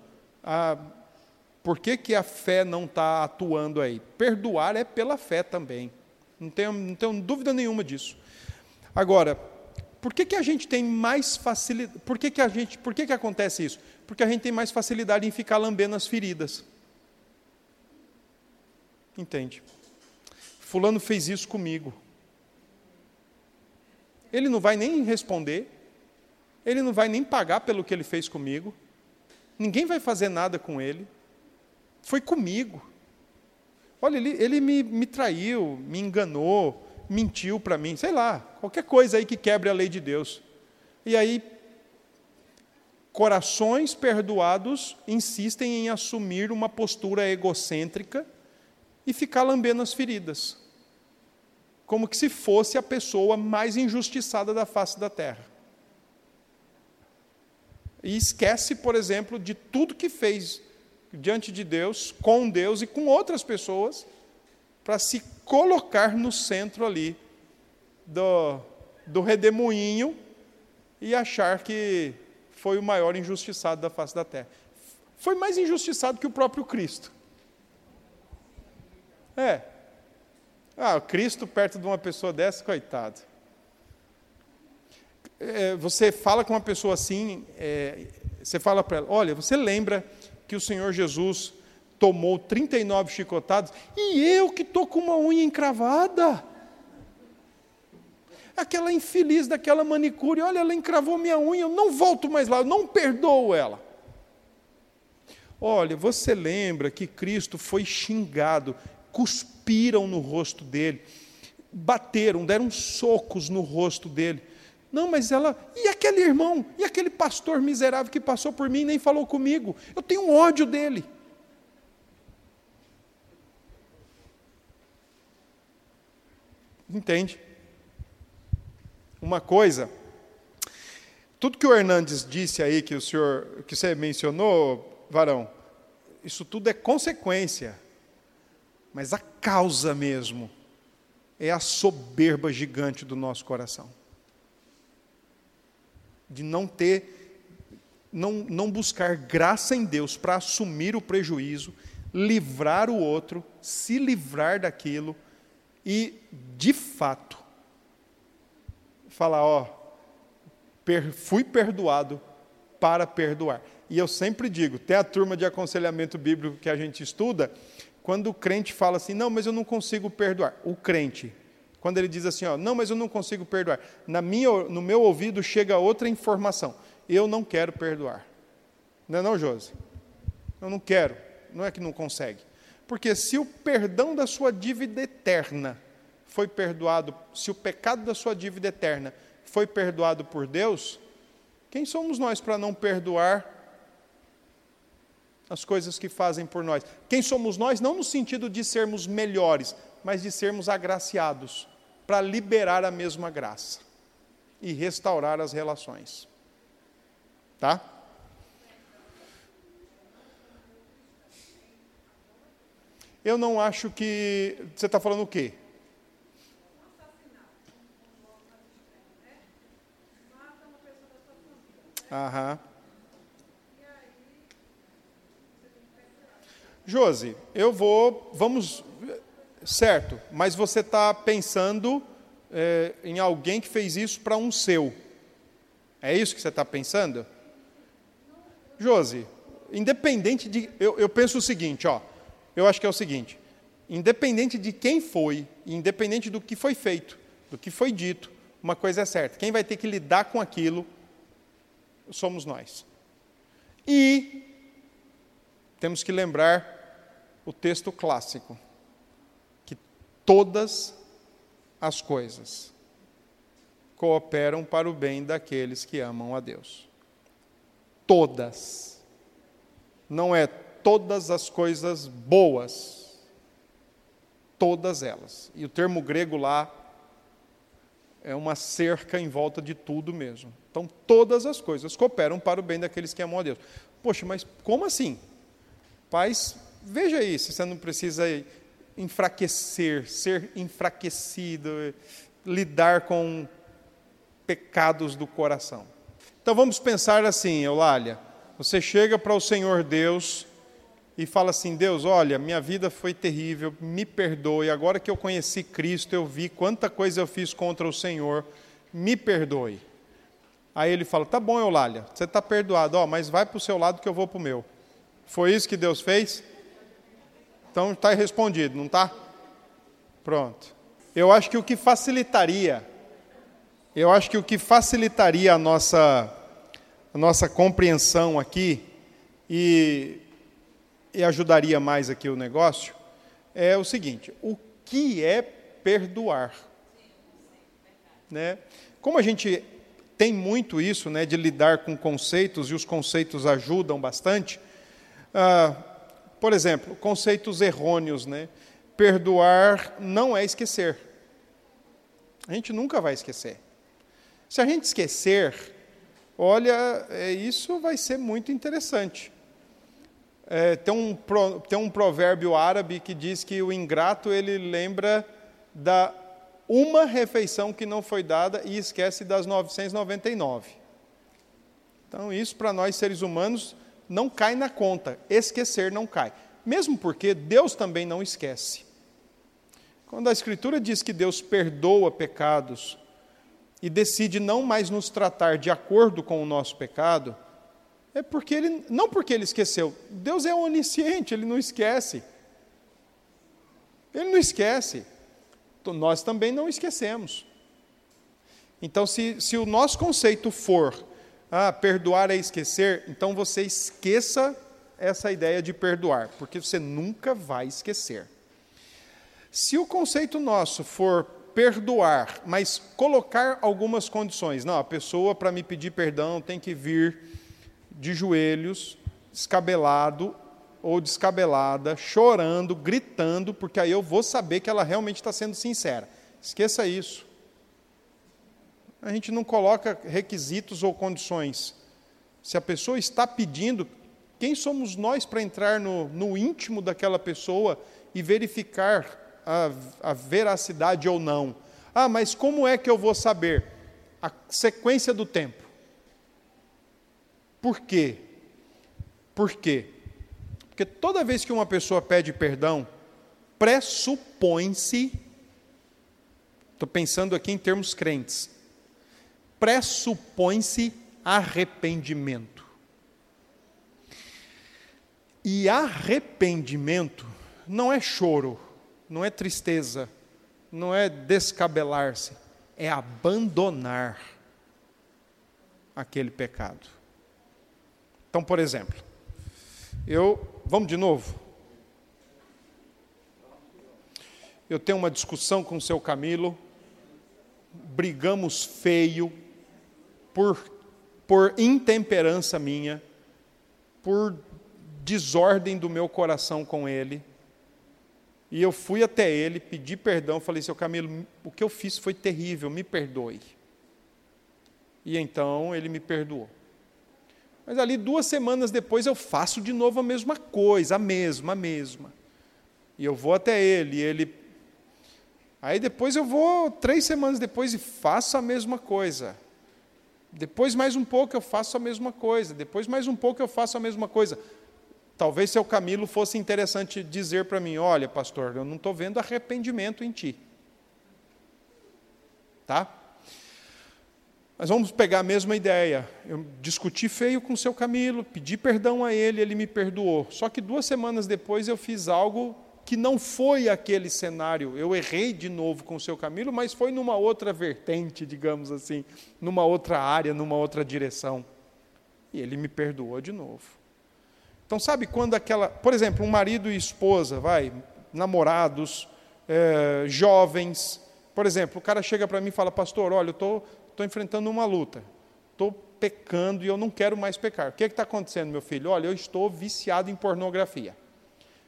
por que, que a fé não está atuando aí? Perdoar é pela fé também. Não tenho, não tenho dúvida nenhuma disso. Agora, por que, que a gente tem mais facilidade? Por que, que a gente, por que, que acontece isso? Porque a gente tem mais facilidade em ficar lambendo as feridas. Entende? Fulano fez isso comigo. Ele não vai nem responder, ele não vai nem pagar pelo que ele fez comigo, ninguém vai fazer nada com ele. Foi comigo. Olha, ele, ele me, me traiu, me enganou, mentiu para mim, sei lá, qualquer coisa aí que quebre a lei de Deus. E aí, corações perdoados insistem em assumir uma postura egocêntrica e ficar lambendo as feridas, como que se fosse a pessoa mais injustiçada da face da terra. E esquece, por exemplo, de tudo que fez diante de Deus, com Deus e com outras pessoas, para se colocar no centro ali do, do redemoinho e achar que foi o maior injustiçado da face da terra. Foi mais injustiçado que o próprio Cristo. É. Ah, Cristo perto de uma pessoa dessa, coitado. É, você fala com uma pessoa assim, é, você fala para ela: olha, você lembra que o Senhor Jesus tomou 39 chicotadas e eu que estou com uma unha encravada? Aquela infeliz daquela manicure, olha, ela encravou minha unha, eu não volto mais lá, eu não perdoo ela. Olha, você lembra que Cristo foi xingado, cuspiram no rosto dele, bateram, deram socos no rosto dele. Não, mas ela. E aquele irmão? E aquele pastor miserável que passou por mim e nem falou comigo? Eu tenho ódio dele. Entende? Uma coisa, tudo que o Hernandes disse aí, que o senhor, que você mencionou, varão, isso tudo é consequência, mas a causa mesmo é a soberba gigante do nosso coração de não ter, não, não buscar graça em Deus para assumir o prejuízo, livrar o outro, se livrar daquilo e, de fato, falar: ó, per, fui perdoado para perdoar. E eu sempre digo, tem a turma de aconselhamento bíblico que a gente estuda, quando o crente fala assim, não, mas eu não consigo perdoar. O crente, quando ele diz assim, ó, não, mas eu não consigo perdoar. Na minha, no meu ouvido chega outra informação. Eu não quero perdoar. Não é não, Josi? Eu não quero. Não é que não consegue. Porque se o perdão da sua dívida eterna foi perdoado, se o pecado da sua dívida eterna foi perdoado por Deus, quem somos nós para não perdoar as coisas que fazem por nós? Quem somos nós, não no sentido de sermos melhores, mas de sermos agraciados, para liberar a mesma graça e restaurar as relações. Tá? Eu não acho que. Você está falando o quê? Aham. Josi, eu vou. Vamos certo, mas você está pensando é, em alguém que fez isso para um seu. É isso que você está pensando? Josi, independente de. Eu, eu penso o seguinte, ó. Eu acho que é o seguinte: independente de quem foi, independente do que foi feito, do que foi dito, uma coisa é certa: quem vai ter que lidar com aquilo somos nós. E temos que lembrar o texto clássico todas as coisas cooperam para o bem daqueles que amam a Deus. Todas. Não é todas as coisas boas. Todas elas. E o termo grego lá é uma cerca em volta de tudo mesmo. Então, todas as coisas cooperam para o bem daqueles que amam a Deus. Poxa, mas como assim? Pais, veja aí, se você não precisa enfraquecer, ser enfraquecido, lidar com pecados do coração. Então vamos pensar assim, Eulália. Você chega para o Senhor Deus e fala assim: Deus, olha, minha vida foi terrível, me perdoe. Agora que eu conheci Cristo, eu vi quanta coisa eu fiz contra o Senhor, me perdoe. Aí ele fala: Tá bom, Eulália, você está perdoado, ó, mas vai para o seu lado que eu vou para o meu. Foi isso que Deus fez? Então está respondido, não está? Pronto. Eu acho que o que facilitaria, eu acho que o que facilitaria a nossa, a nossa compreensão aqui e, e ajudaria mais aqui o negócio é o seguinte: o que é perdoar? Né? Como a gente tem muito isso, né, de lidar com conceitos e os conceitos ajudam bastante. Ah, por exemplo, conceitos errôneos, né? Perdoar não é esquecer. A gente nunca vai esquecer. Se a gente esquecer, Olha, é, isso vai ser muito interessante. É, tem, um, tem um provérbio árabe que diz que o ingrato ele lembra da uma refeição que não foi dada e esquece das 999. Então, isso para nós seres humanos não cai na conta. Esquecer não cai. Mesmo porque Deus também não esquece. Quando a Escritura diz que Deus perdoa pecados e decide não mais nos tratar de acordo com o nosso pecado, é porque ele não porque ele esqueceu. Deus é onisciente, ele não esquece. Ele não esquece. Então, nós também não esquecemos. Então, se, se o nosso conceito for ah, perdoar é esquecer, então você esqueça essa ideia de perdoar, porque você nunca vai esquecer. Se o conceito nosso for perdoar, mas colocar algumas condições, não, a pessoa para me pedir perdão tem que vir de joelhos, descabelado ou descabelada, chorando, gritando, porque aí eu vou saber que ela realmente está sendo sincera. Esqueça isso. A gente não coloca requisitos ou condições. Se a pessoa está pedindo, quem somos nós para entrar no, no íntimo daquela pessoa e verificar a, a veracidade ou não? Ah, mas como é que eu vou saber? A sequência do tempo. Por quê? Por quê? Porque toda vez que uma pessoa pede perdão, pressupõe-se, estou pensando aqui em termos crentes, pressupõe-se arrependimento. E arrependimento não é choro, não é tristeza, não é descabelar-se, é abandonar aquele pecado. Então, por exemplo, eu. Vamos de novo? Eu tenho uma discussão com o seu Camilo, brigamos feio, por, por intemperança minha, por desordem do meu coração com ele. E eu fui até ele, pedi perdão, falei, seu Camilo, o que eu fiz foi terrível, me perdoe. E então ele me perdoou. Mas ali duas semanas depois eu faço de novo a mesma coisa, a mesma, a mesma. E eu vou até ele, e ele. Aí depois eu vou três semanas depois e faço a mesma coisa. Depois mais um pouco eu faço a mesma coisa. Depois mais um pouco eu faço a mesma coisa. Talvez seu Camilo fosse interessante dizer para mim: olha, pastor, eu não estou vendo arrependimento em ti. Tá? Mas vamos pegar a mesma ideia. Eu discuti feio com o seu Camilo, pedi perdão a ele, ele me perdoou. Só que duas semanas depois eu fiz algo que não foi aquele cenário. Eu errei de novo com o seu Camilo, mas foi numa outra vertente, digamos assim, numa outra área, numa outra direção. E ele me perdoou de novo. Então, sabe quando aquela. Por exemplo, um marido e esposa, vai, namorados, é, jovens. Por exemplo, o cara chega para mim e fala, pastor, olha, eu estou estou enfrentando uma luta, estou pecando e eu não quero mais pecar. O que é está acontecendo, meu filho? Olha, eu estou viciado em pornografia.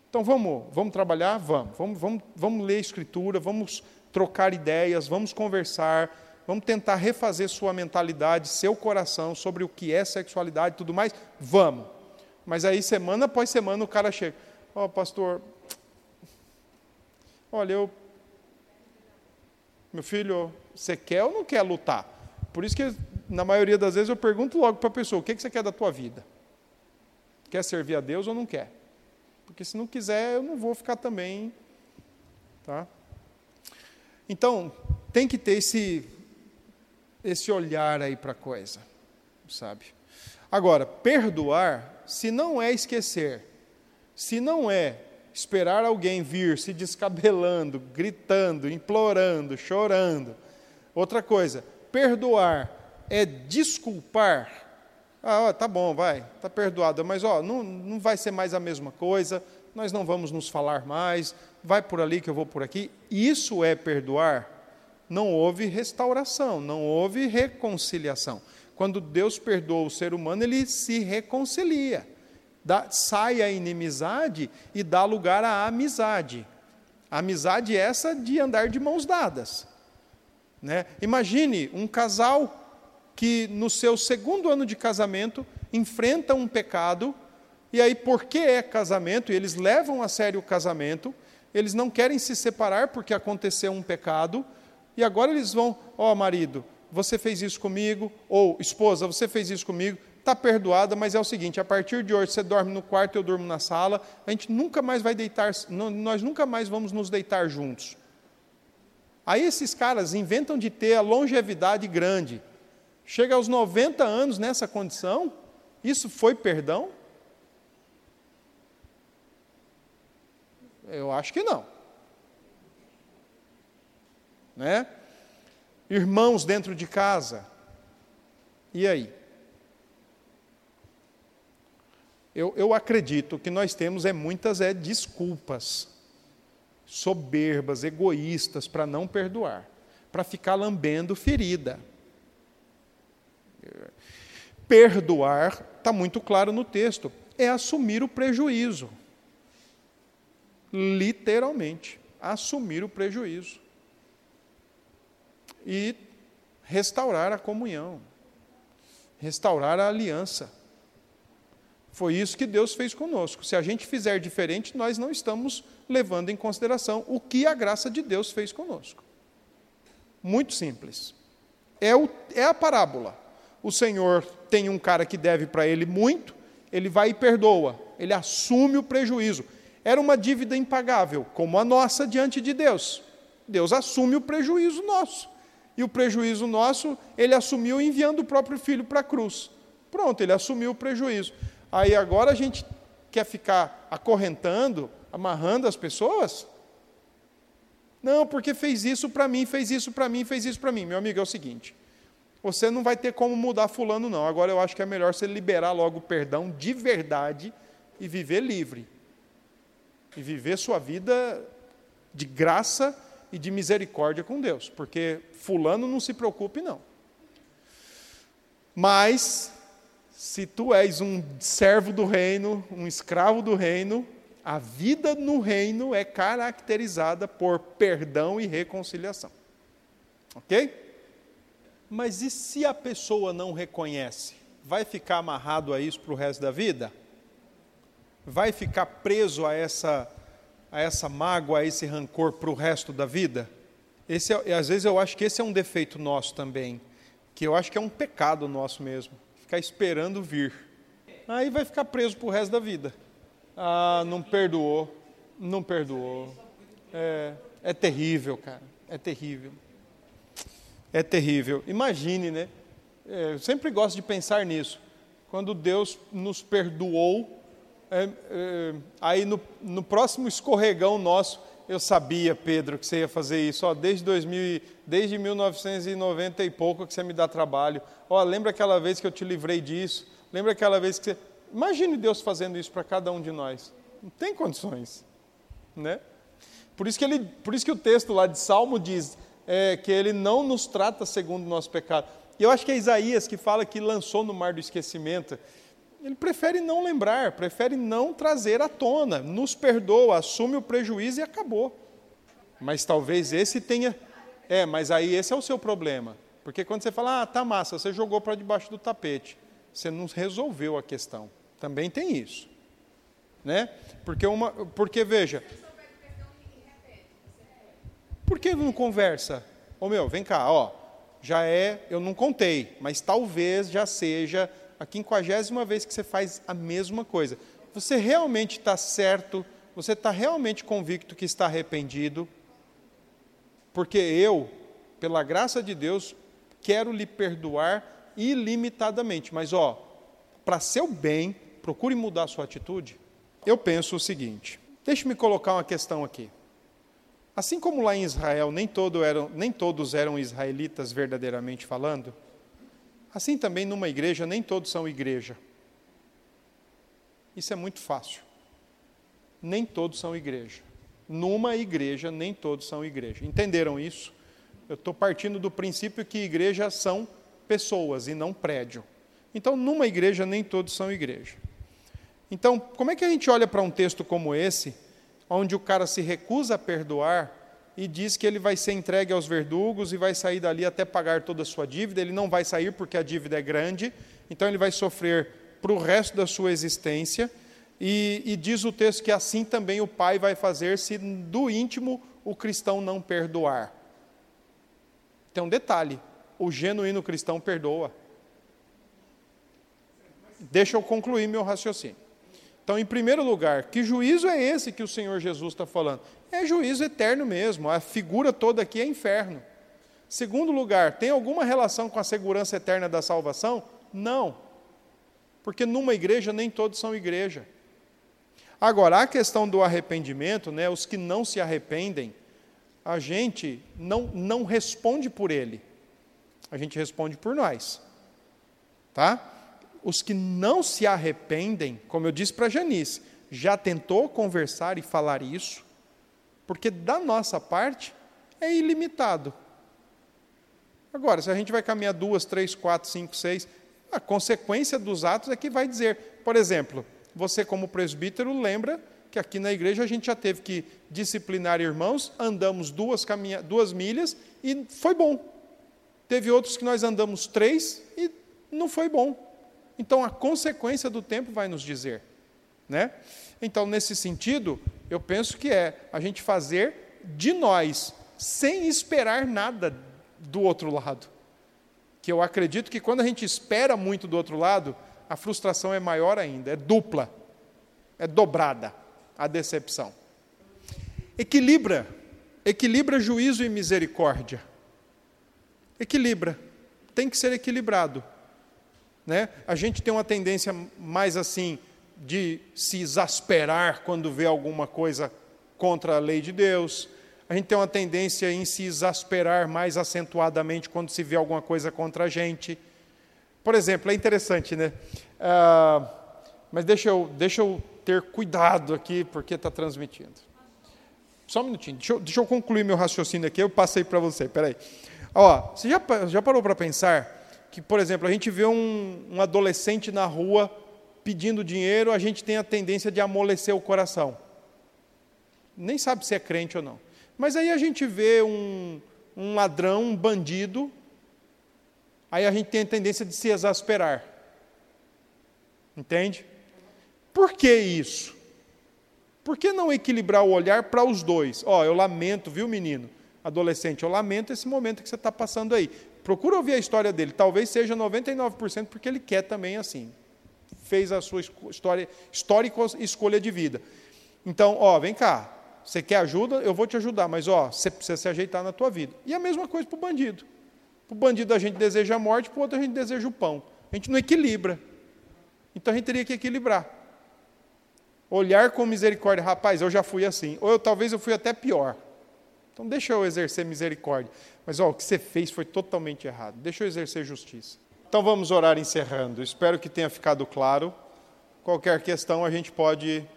Então vamos, vamos trabalhar? Vamos. Vamos, vamos, vamos ler a escritura, vamos trocar ideias, vamos conversar, vamos tentar refazer sua mentalidade, seu coração sobre o que é sexualidade e tudo mais. Vamos. Mas aí, semana após semana, o cara chega. Ó, oh, pastor, olha, eu. Meu filho, você quer ou não quer lutar? Por isso que, na maioria das vezes, eu pergunto logo para a pessoa: o que, que você quer da tua vida? Quer servir a Deus ou não quer? Porque se não quiser, eu não vou ficar também. Tá? Então, tem que ter esse, esse olhar aí para a coisa, sabe? Agora, perdoar, se não é esquecer, se não é esperar alguém vir se descabelando, gritando, implorando, chorando. Outra coisa, perdoar é desculpar, ah, ó, tá bom, vai, tá perdoado, mas ó, não, não vai ser mais a mesma coisa, nós não vamos nos falar mais, vai por ali que eu vou por aqui. Isso é perdoar? Não houve restauração, não houve reconciliação. Quando Deus perdoa o ser humano, ele se reconcilia. Dá, sai a inimizade e dá lugar à amizade. A amizade é essa de andar de mãos dadas. Né? Imagine um casal que no seu segundo ano de casamento enfrentam um pecado, e aí, porque é casamento, e eles levam a sério o casamento, eles não querem se separar porque aconteceu um pecado, e agora eles vão, ó oh, marido, você fez isso comigo, ou esposa, você fez isso comigo, está perdoada, mas é o seguinte: a partir de hoje você dorme no quarto, eu durmo na sala, a gente nunca mais vai deitar, nós nunca mais vamos nos deitar juntos. Aí esses caras inventam de ter a longevidade grande, chega aos 90 anos nessa condição, isso foi perdão? Eu acho que não. Né? Irmãos dentro de casa. E aí? Eu, eu acredito que nós temos é muitas é desculpas soberbas, egoístas para não perdoar, para ficar lambendo ferida. Perdoar está muito claro no texto, é assumir o prejuízo literalmente, assumir o prejuízo e restaurar a comunhão, restaurar a aliança. Foi isso que Deus fez conosco. Se a gente fizer diferente, nós não estamos levando em consideração o que a graça de Deus fez conosco. Muito simples. É, o, é a parábola. O Senhor tem um cara que deve para ele muito, ele vai e perdoa, ele assume o prejuízo era uma dívida impagável, como a nossa diante de Deus. Deus assume o prejuízo nosso. E o prejuízo nosso, ele assumiu enviando o próprio filho para a cruz. Pronto, ele assumiu o prejuízo. Aí agora a gente quer ficar acorrentando, amarrando as pessoas? Não, porque fez isso para mim, fez isso para mim, fez isso para mim. Meu amigo, é o seguinte: você não vai ter como mudar Fulano, não. Agora eu acho que é melhor você liberar logo o perdão de verdade e viver livre e viver sua vida de graça e de misericórdia com Deus, porque fulano não se preocupe não. Mas se tu és um servo do reino, um escravo do reino, a vida no reino é caracterizada por perdão e reconciliação. OK? Mas e se a pessoa não reconhece? Vai ficar amarrado a isso para o resto da vida? vai ficar preso a essa, a essa mágoa, a esse rancor para o resto da vida? Esse é, às vezes eu acho que esse é um defeito nosso também, que eu acho que é um pecado nosso mesmo, ficar esperando vir. Aí vai ficar preso para o resto da vida. Ah, não perdoou, não perdoou. É, é terrível, cara, é terrível. É terrível. Imagine, né? É, eu sempre gosto de pensar nisso. Quando Deus nos perdoou é, é, aí no, no, próximo escorregão nosso, eu sabia, Pedro, que você ia fazer isso. Ó, desde, 2000, desde 1990 e pouco que você me dá trabalho. Ó, lembra aquela vez que eu te livrei disso? Lembra aquela vez que você. Imagine Deus fazendo isso para cada um de nós. Não tem condições. Né? Por, isso que ele, por isso que o texto lá de Salmo diz é, que ele não nos trata segundo o nosso pecado. Eu acho que é Isaías que fala que lançou no mar do esquecimento. Ele prefere não lembrar, prefere não trazer à tona, nos perdoa, assume o prejuízo e acabou. Mas talvez esse tenha. É, mas aí esse é o seu problema. Porque quando você fala, ah, tá massa, você jogou para debaixo do tapete, você não resolveu a questão. Também tem isso. Né? Porque, uma, porque veja. Por que não conversa? Ô meu, vem cá, ó. Já é, eu não contei, mas talvez já seja a quinquagésima vez que você faz a mesma coisa. Você realmente está certo? Você está realmente convicto que está arrependido? Porque eu, pela graça de Deus, quero lhe perdoar ilimitadamente. Mas, ó, para seu bem, procure mudar sua atitude. Eu penso o seguinte: deixe-me colocar uma questão aqui. Assim como lá em Israel nem, todo eram, nem todos eram israelitas verdadeiramente falando, Assim também numa igreja, nem todos são igreja. Isso é muito fácil. Nem todos são igreja. Numa igreja, nem todos são igreja. Entenderam isso? Eu estou partindo do princípio que igrejas são pessoas e não prédio. Então, numa igreja, nem todos são igreja. Então, como é que a gente olha para um texto como esse, onde o cara se recusa a perdoar e diz que ele vai ser entregue aos verdugos e vai sair dali até pagar toda a sua dívida. Ele não vai sair porque a dívida é grande, então ele vai sofrer para o resto da sua existência. E, e, diz o texto que assim também o Pai vai fazer se do íntimo o cristão não perdoar. Tem um detalhe: o genuíno cristão perdoa. Deixa eu concluir meu raciocínio. Então, em primeiro lugar, que juízo é esse que o Senhor Jesus está falando? É juízo eterno mesmo, a figura toda aqui é inferno. Segundo lugar, tem alguma relação com a segurança eterna da salvação? Não. Porque numa igreja nem todos são igreja. Agora, a questão do arrependimento, né, os que não se arrependem, a gente não, não responde por ele, a gente responde por nós. Tá? Os que não se arrependem, como eu disse para Janice, já tentou conversar e falar isso, porque da nossa parte é ilimitado. Agora, se a gente vai caminhar duas, três, quatro, cinco, seis, a consequência dos atos é que vai dizer, por exemplo, você, como presbítero, lembra que aqui na igreja a gente já teve que disciplinar irmãos, andamos duas, caminha, duas milhas e foi bom. Teve outros que nós andamos três e não foi bom. Então a consequência do tempo vai nos dizer. Né? Então, nesse sentido, eu penso que é a gente fazer de nós, sem esperar nada do outro lado. Que eu acredito que quando a gente espera muito do outro lado, a frustração é maior ainda, é dupla, é dobrada a decepção. Equilibra, equilibra juízo e misericórdia. Equilibra, tem que ser equilibrado. Né? A gente tem uma tendência mais assim de se exasperar quando vê alguma coisa contra a lei de Deus. A gente tem uma tendência em se exasperar mais acentuadamente quando se vê alguma coisa contra a gente. Por exemplo, é interessante, né? Ah, mas deixa eu, deixa eu ter cuidado aqui, porque está transmitindo. Só um minutinho, deixa eu, deixa eu, concluir meu raciocínio aqui, eu passei para você, peraí. Ó, você já, já parou para pensar que, por exemplo, a gente vê um, um adolescente na rua pedindo dinheiro, a gente tem a tendência de amolecer o coração. Nem sabe se é crente ou não. Mas aí a gente vê um, um ladrão, um bandido, aí a gente tem a tendência de se exasperar. Entende? Por que isso? Por que não equilibrar o olhar para os dois? Ó, oh, eu lamento, viu, menino? Adolescente, eu lamento esse momento que você está passando aí. Procura ouvir a história dele. Talvez seja 99% porque ele quer também assim. Fez a sua história, histórica escolha de vida. Então, ó, vem cá. Você quer ajuda? Eu vou te ajudar, mas ó, você precisa se ajeitar na tua vida. E a mesma coisa para o bandido. Para o bandido a gente deseja a morte, para o outro a gente deseja o pão. A gente não equilibra. Então a gente teria que equilibrar. Olhar com misericórdia, rapaz, eu já fui assim. Ou eu, talvez eu fui até pior. Então deixa eu exercer misericórdia. Mas ó, o que você fez foi totalmente errado. Deixa eu exercer justiça. Então vamos orar encerrando. Espero que tenha ficado claro. Qualquer questão a gente pode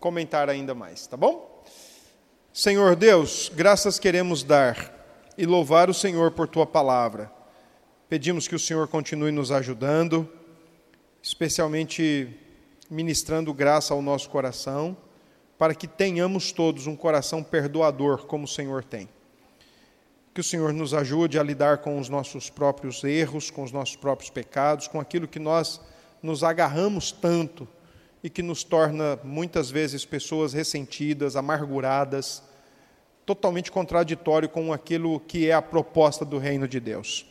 comentar ainda mais, tá bom? Senhor Deus, graças queremos dar e louvar o Senhor por tua palavra. Pedimos que o Senhor continue nos ajudando, especialmente ministrando graça ao nosso coração, para que tenhamos todos um coração perdoador como o Senhor tem. Que o Senhor nos ajude a lidar com os nossos próprios erros, com os nossos próprios pecados, com aquilo que nós nos agarramos tanto e que nos torna muitas vezes pessoas ressentidas, amarguradas, totalmente contraditório com aquilo que é a proposta do reino de Deus.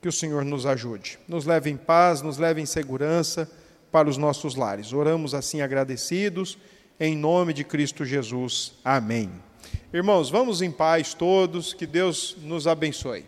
Que o Senhor nos ajude, nos leve em paz, nos leve em segurança para os nossos lares. Oramos assim agradecidos, em nome de Cristo Jesus. Amém. Irmãos, vamos em paz todos, que Deus nos abençoe.